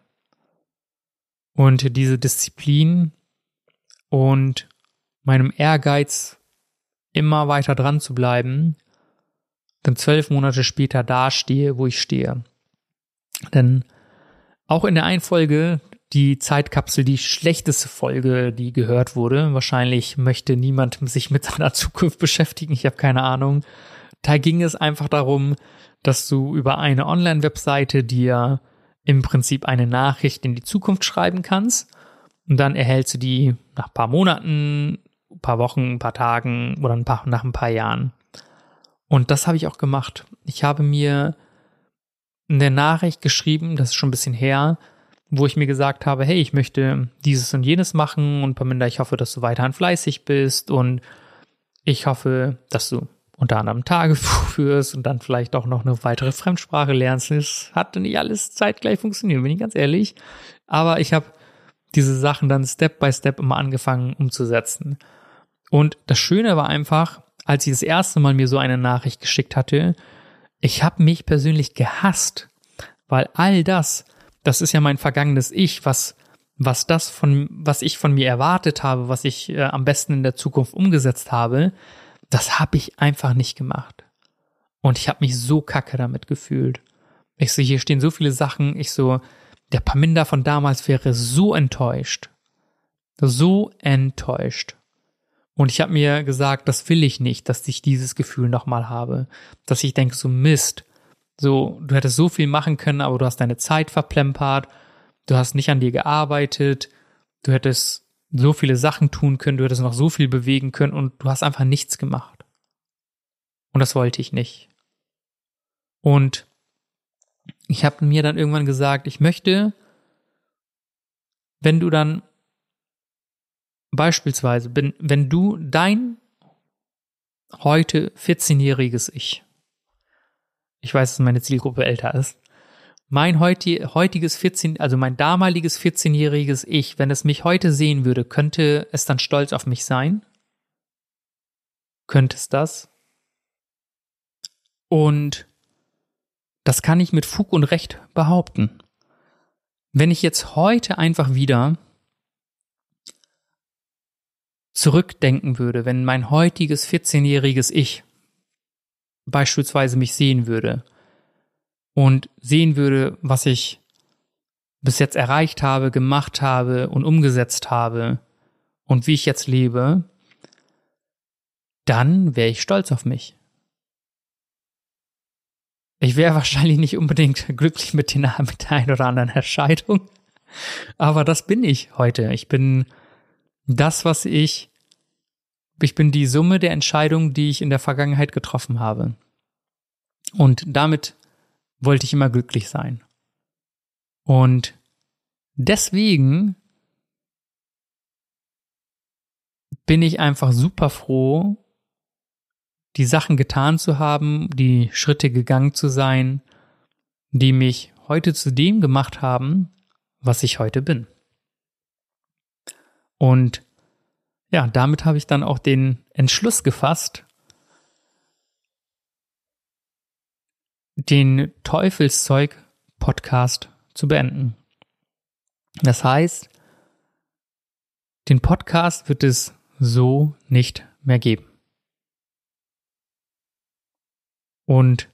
und diese Disziplin und meinem Ehrgeiz immer weiter dran zu bleiben, dann zwölf Monate später dastehe, wo ich stehe. Denn auch in der einen Folge, die Zeitkapsel, die schlechteste Folge, die gehört wurde, wahrscheinlich möchte niemand sich mit seiner Zukunft beschäftigen, ich habe keine Ahnung. Da ging es einfach darum, dass du über eine Online-Webseite dir im Prinzip eine Nachricht in die Zukunft schreiben kannst und dann erhältst du die nach ein paar Monaten, ein paar Wochen, ein paar Tagen oder ein paar, nach ein paar Jahren. Und das habe ich auch gemacht. Ich habe mir eine Nachricht geschrieben, das ist schon ein bisschen her, wo ich mir gesagt habe, hey, ich möchte dieses und jenes machen und Paminda, ich hoffe, dass du weiterhin fleißig bist und ich hoffe, dass du unter anderem Tagebuch führst und dann vielleicht auch noch eine weitere Fremdsprache lernst. Es hat nicht alles zeitgleich funktioniert, bin ich ganz ehrlich. Aber ich habe diese Sachen dann Step by Step immer angefangen umzusetzen. Und das Schöne war einfach, als ich das erste Mal mir so eine Nachricht geschickt hatte, ich habe mich persönlich gehasst, weil all das, das ist ja mein vergangenes Ich, was was das von was ich von mir erwartet habe, was ich äh, am besten in der Zukunft umgesetzt habe, das habe ich einfach nicht gemacht. Und ich habe mich so kacke damit gefühlt. Ich so, hier stehen so viele Sachen, ich so, der Paminda von damals wäre so enttäuscht. So enttäuscht. Und ich habe mir gesagt, das will ich nicht, dass ich dieses Gefühl nochmal habe. Dass ich denke, so Mist. So, du hättest so viel machen können, aber du hast deine Zeit verplempert. Du hast nicht an dir gearbeitet. Du hättest so viele Sachen tun können. Du hättest noch so viel bewegen können und du hast einfach nichts gemacht. Und das wollte ich nicht. Und ich habe mir dann irgendwann gesagt, ich möchte, wenn du dann Beispielsweise, wenn, wenn du dein heute 14-jähriges Ich, ich weiß, dass meine Zielgruppe älter ist, mein heutiges 14, also mein damaliges 14-jähriges Ich, wenn es mich heute sehen würde, könnte es dann stolz auf mich sein? Könnte es das? Und das kann ich mit Fug und Recht behaupten. Wenn ich jetzt heute einfach wieder zurückdenken würde, wenn mein heutiges 14-jähriges Ich beispielsweise mich sehen würde und sehen würde, was ich bis jetzt erreicht habe, gemacht habe und umgesetzt habe und wie ich jetzt lebe, dann wäre ich stolz auf mich. Ich wäre wahrscheinlich nicht unbedingt glücklich mit, den, mit der einen oder anderen Entscheidung, aber das bin ich heute. Ich bin das, was ich, ich bin die Summe der Entscheidungen, die ich in der Vergangenheit getroffen habe. Und damit wollte ich immer glücklich sein. Und deswegen bin ich einfach super froh, die Sachen getan zu haben, die Schritte gegangen zu sein, die mich heute zu dem gemacht haben, was ich heute bin. Und ja, damit habe ich dann auch den Entschluss gefasst, den Teufelszeug-Podcast zu beenden. Das heißt, den Podcast wird es so nicht mehr geben. Und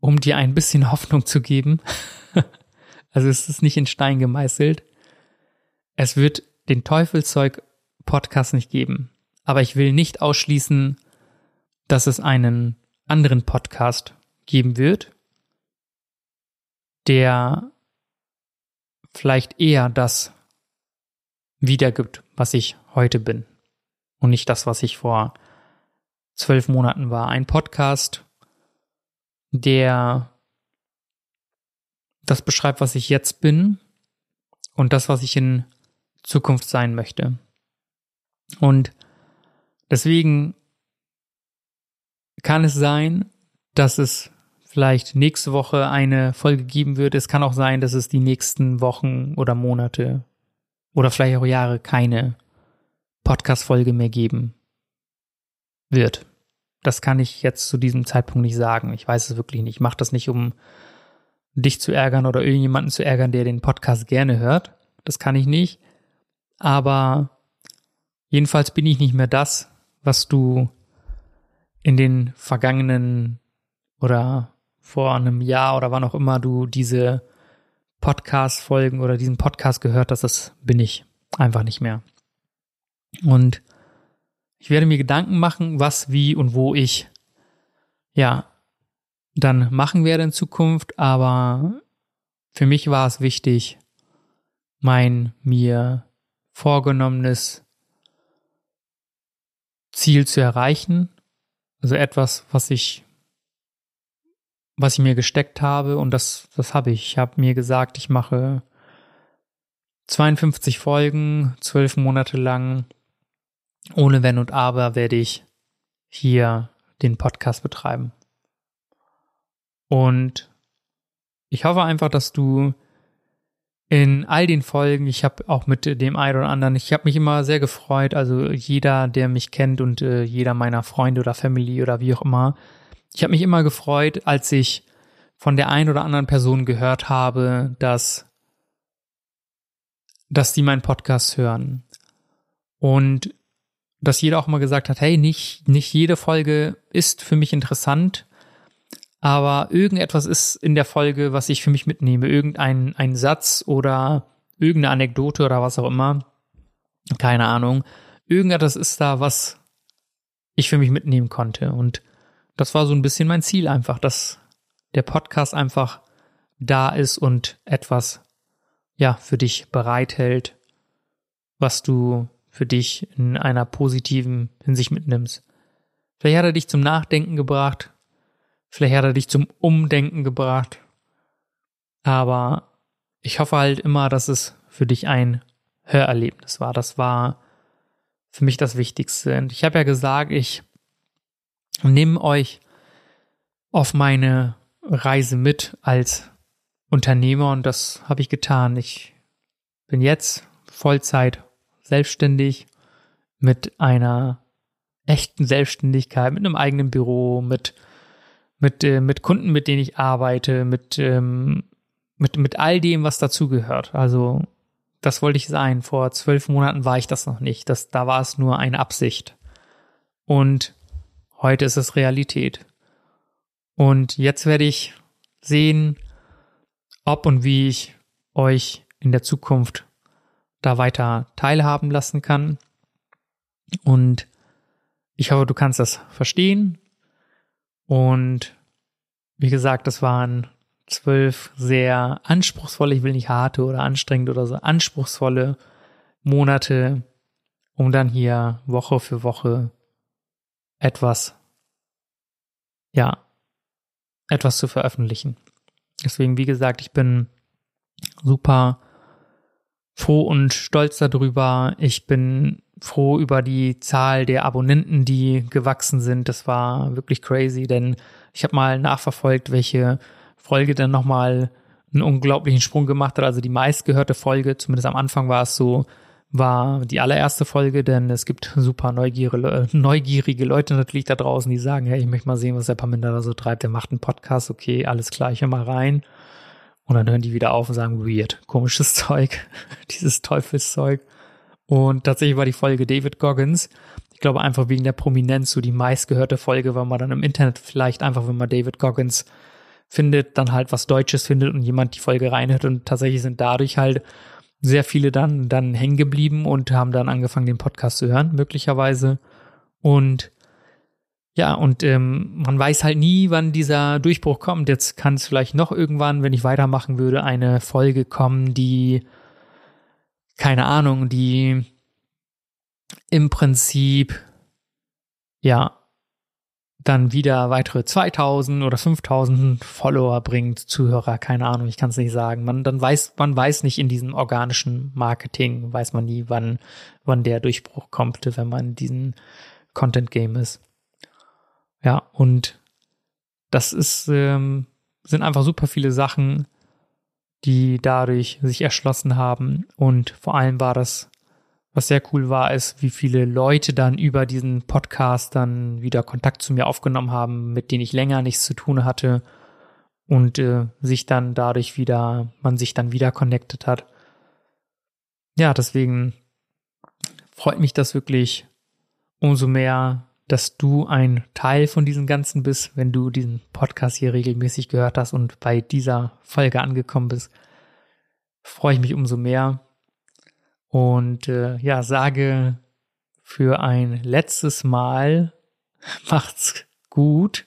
um dir ein bisschen Hoffnung zu geben, Also es ist nicht in Stein gemeißelt. Es wird den Teufelszeug Podcast nicht geben. Aber ich will nicht ausschließen, dass es einen anderen Podcast geben wird, der vielleicht eher das wiedergibt, was ich heute bin und nicht das, was ich vor zwölf Monaten war. Ein Podcast, der das beschreibt, was ich jetzt bin und das, was ich in Zukunft sein möchte. Und deswegen kann es sein, dass es vielleicht nächste Woche eine Folge geben wird. Es kann auch sein, dass es die nächsten Wochen oder Monate oder vielleicht auch Jahre keine Podcast-Folge mehr geben wird. Das kann ich jetzt zu diesem Zeitpunkt nicht sagen. Ich weiß es wirklich nicht. Ich mache das nicht, um dich zu ärgern oder irgendjemanden zu ärgern, der den Podcast gerne hört. Das kann ich nicht. Aber jedenfalls bin ich nicht mehr das, was du in den vergangenen oder vor einem Jahr oder wann auch immer du diese Podcast-Folgen oder diesen Podcast gehört hast, das bin ich einfach nicht mehr. Und ich werde mir Gedanken machen, was, wie und wo ich, ja, dann machen werde in Zukunft, aber für mich war es wichtig, mein mir vorgenommenes Ziel zu erreichen. Also etwas, was ich, was ich mir gesteckt habe und das, das habe ich. Ich habe mir gesagt, ich mache 52 Folgen, zwölf Monate lang. Ohne Wenn und Aber werde ich hier den Podcast betreiben. Und ich hoffe einfach, dass du in all den Folgen, ich habe auch mit dem einen oder anderen, ich habe mich immer sehr gefreut, also jeder, der mich kennt und äh, jeder meiner Freunde oder Family oder wie auch immer, ich habe mich immer gefreut, als ich von der einen oder anderen Person gehört habe, dass dass die meinen Podcast hören. Und dass jeder auch mal gesagt hat, hey, nicht nicht jede Folge ist für mich interessant, aber irgendetwas ist in der Folge, was ich für mich mitnehme. Irgendein ein Satz oder irgendeine Anekdote oder was auch immer. Keine Ahnung. Irgendetwas ist da, was ich für mich mitnehmen konnte. Und das war so ein bisschen mein Ziel einfach, dass der Podcast einfach da ist und etwas, ja, für dich bereithält, was du für dich in einer positiven Hinsicht mitnimmst. Vielleicht hat er dich zum Nachdenken gebracht, Vielleicht hat er dich zum Umdenken gebracht. Aber ich hoffe halt immer, dass es für dich ein Hörerlebnis war. Das war für mich das Wichtigste. Und ich habe ja gesagt, ich nehme euch auf meine Reise mit als Unternehmer und das habe ich getan. Ich bin jetzt Vollzeit selbstständig mit einer echten Selbstständigkeit, mit einem eigenen Büro, mit mit, äh, mit Kunden, mit denen ich arbeite, mit, ähm, mit, mit all dem, was dazugehört. Also, das wollte ich sein. Vor zwölf Monaten war ich das noch nicht. Das, da war es nur eine Absicht. Und heute ist es Realität. Und jetzt werde ich sehen, ob und wie ich euch in der Zukunft da weiter teilhaben lassen kann. Und ich hoffe, du kannst das verstehen und wie gesagt, das waren zwölf sehr anspruchsvolle, ich will nicht harte oder anstrengend oder so, anspruchsvolle Monate, um dann hier Woche für Woche etwas, ja, etwas zu veröffentlichen. Deswegen, wie gesagt, ich bin super froh und stolz darüber. Ich bin froh über die Zahl der Abonnenten, die gewachsen sind. Das war wirklich crazy, denn ich habe mal nachverfolgt, welche Folge dann nochmal einen unglaublichen Sprung gemacht hat. Also die meistgehörte Folge, zumindest am Anfang war es so, war die allererste Folge, denn es gibt super neugierige, Leute natürlich da draußen, die sagen, hey, ich möchte mal sehen, was der Paminder da so treibt. Der macht einen Podcast, okay, alles höre mal rein. Und dann hören die wieder auf und sagen, weird, komisches Zeug, dieses Teufelszeug. Und tatsächlich war die Folge David Goggins. Ich glaube einfach wegen der Prominenz so die meistgehörte Folge, weil man dann im Internet vielleicht einfach, wenn man David Goggins findet, dann halt was Deutsches findet und jemand die Folge reinhört und tatsächlich sind dadurch halt sehr viele dann, dann hängen geblieben und haben dann angefangen, den Podcast zu hören, möglicherweise. Und ja, und ähm, man weiß halt nie, wann dieser Durchbruch kommt. Jetzt kann es vielleicht noch irgendwann, wenn ich weitermachen würde, eine Folge kommen, die, keine Ahnung, die im Prinzip, ja, dann wieder weitere 2000 oder 5000 Follower bringt, Zuhörer, keine Ahnung, ich kann es nicht sagen. Man dann weiß, man weiß nicht in diesem organischen Marketing, weiß man nie, wann, wann der Durchbruch kommt, wenn man in diesem Content Game ist. Ja, und das ist, ähm, sind einfach super viele Sachen, die dadurch sich erschlossen haben. Und vor allem war das was sehr cool war, ist, wie viele Leute dann über diesen Podcast dann wieder Kontakt zu mir aufgenommen haben, mit denen ich länger nichts zu tun hatte und äh, sich dann dadurch wieder, man sich dann wieder connected hat. Ja, deswegen freut mich das wirklich umso mehr, dass du ein Teil von diesem Ganzen bist, wenn du diesen Podcast hier regelmäßig gehört hast und bei dieser Folge angekommen bist. Freue ich mich umso mehr. Und äh, ja, sage für ein letztes Mal, macht's gut.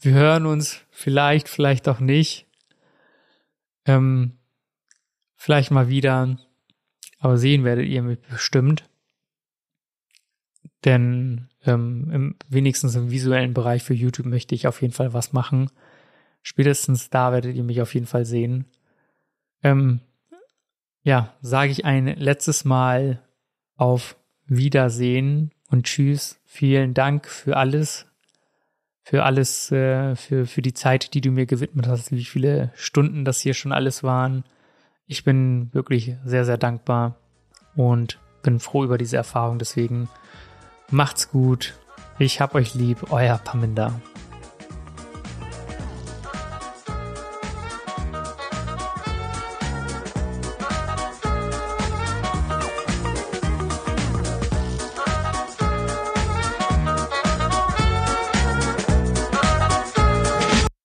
Wir hören uns vielleicht, vielleicht auch nicht. Ähm, vielleicht mal wieder, aber sehen werdet ihr mich bestimmt. Denn ähm, im, wenigstens im visuellen Bereich für YouTube möchte ich auf jeden Fall was machen. Spätestens da werdet ihr mich auf jeden Fall sehen. Ähm, ja, sage ich ein letztes Mal auf Wiedersehen und Tschüss. Vielen Dank für alles, für alles, äh, für, für die Zeit, die du mir gewidmet hast, wie viele Stunden das hier schon alles waren. Ich bin wirklich sehr, sehr dankbar und bin froh über diese Erfahrung. Deswegen macht's gut. Ich hab euch lieb, euer Paminda.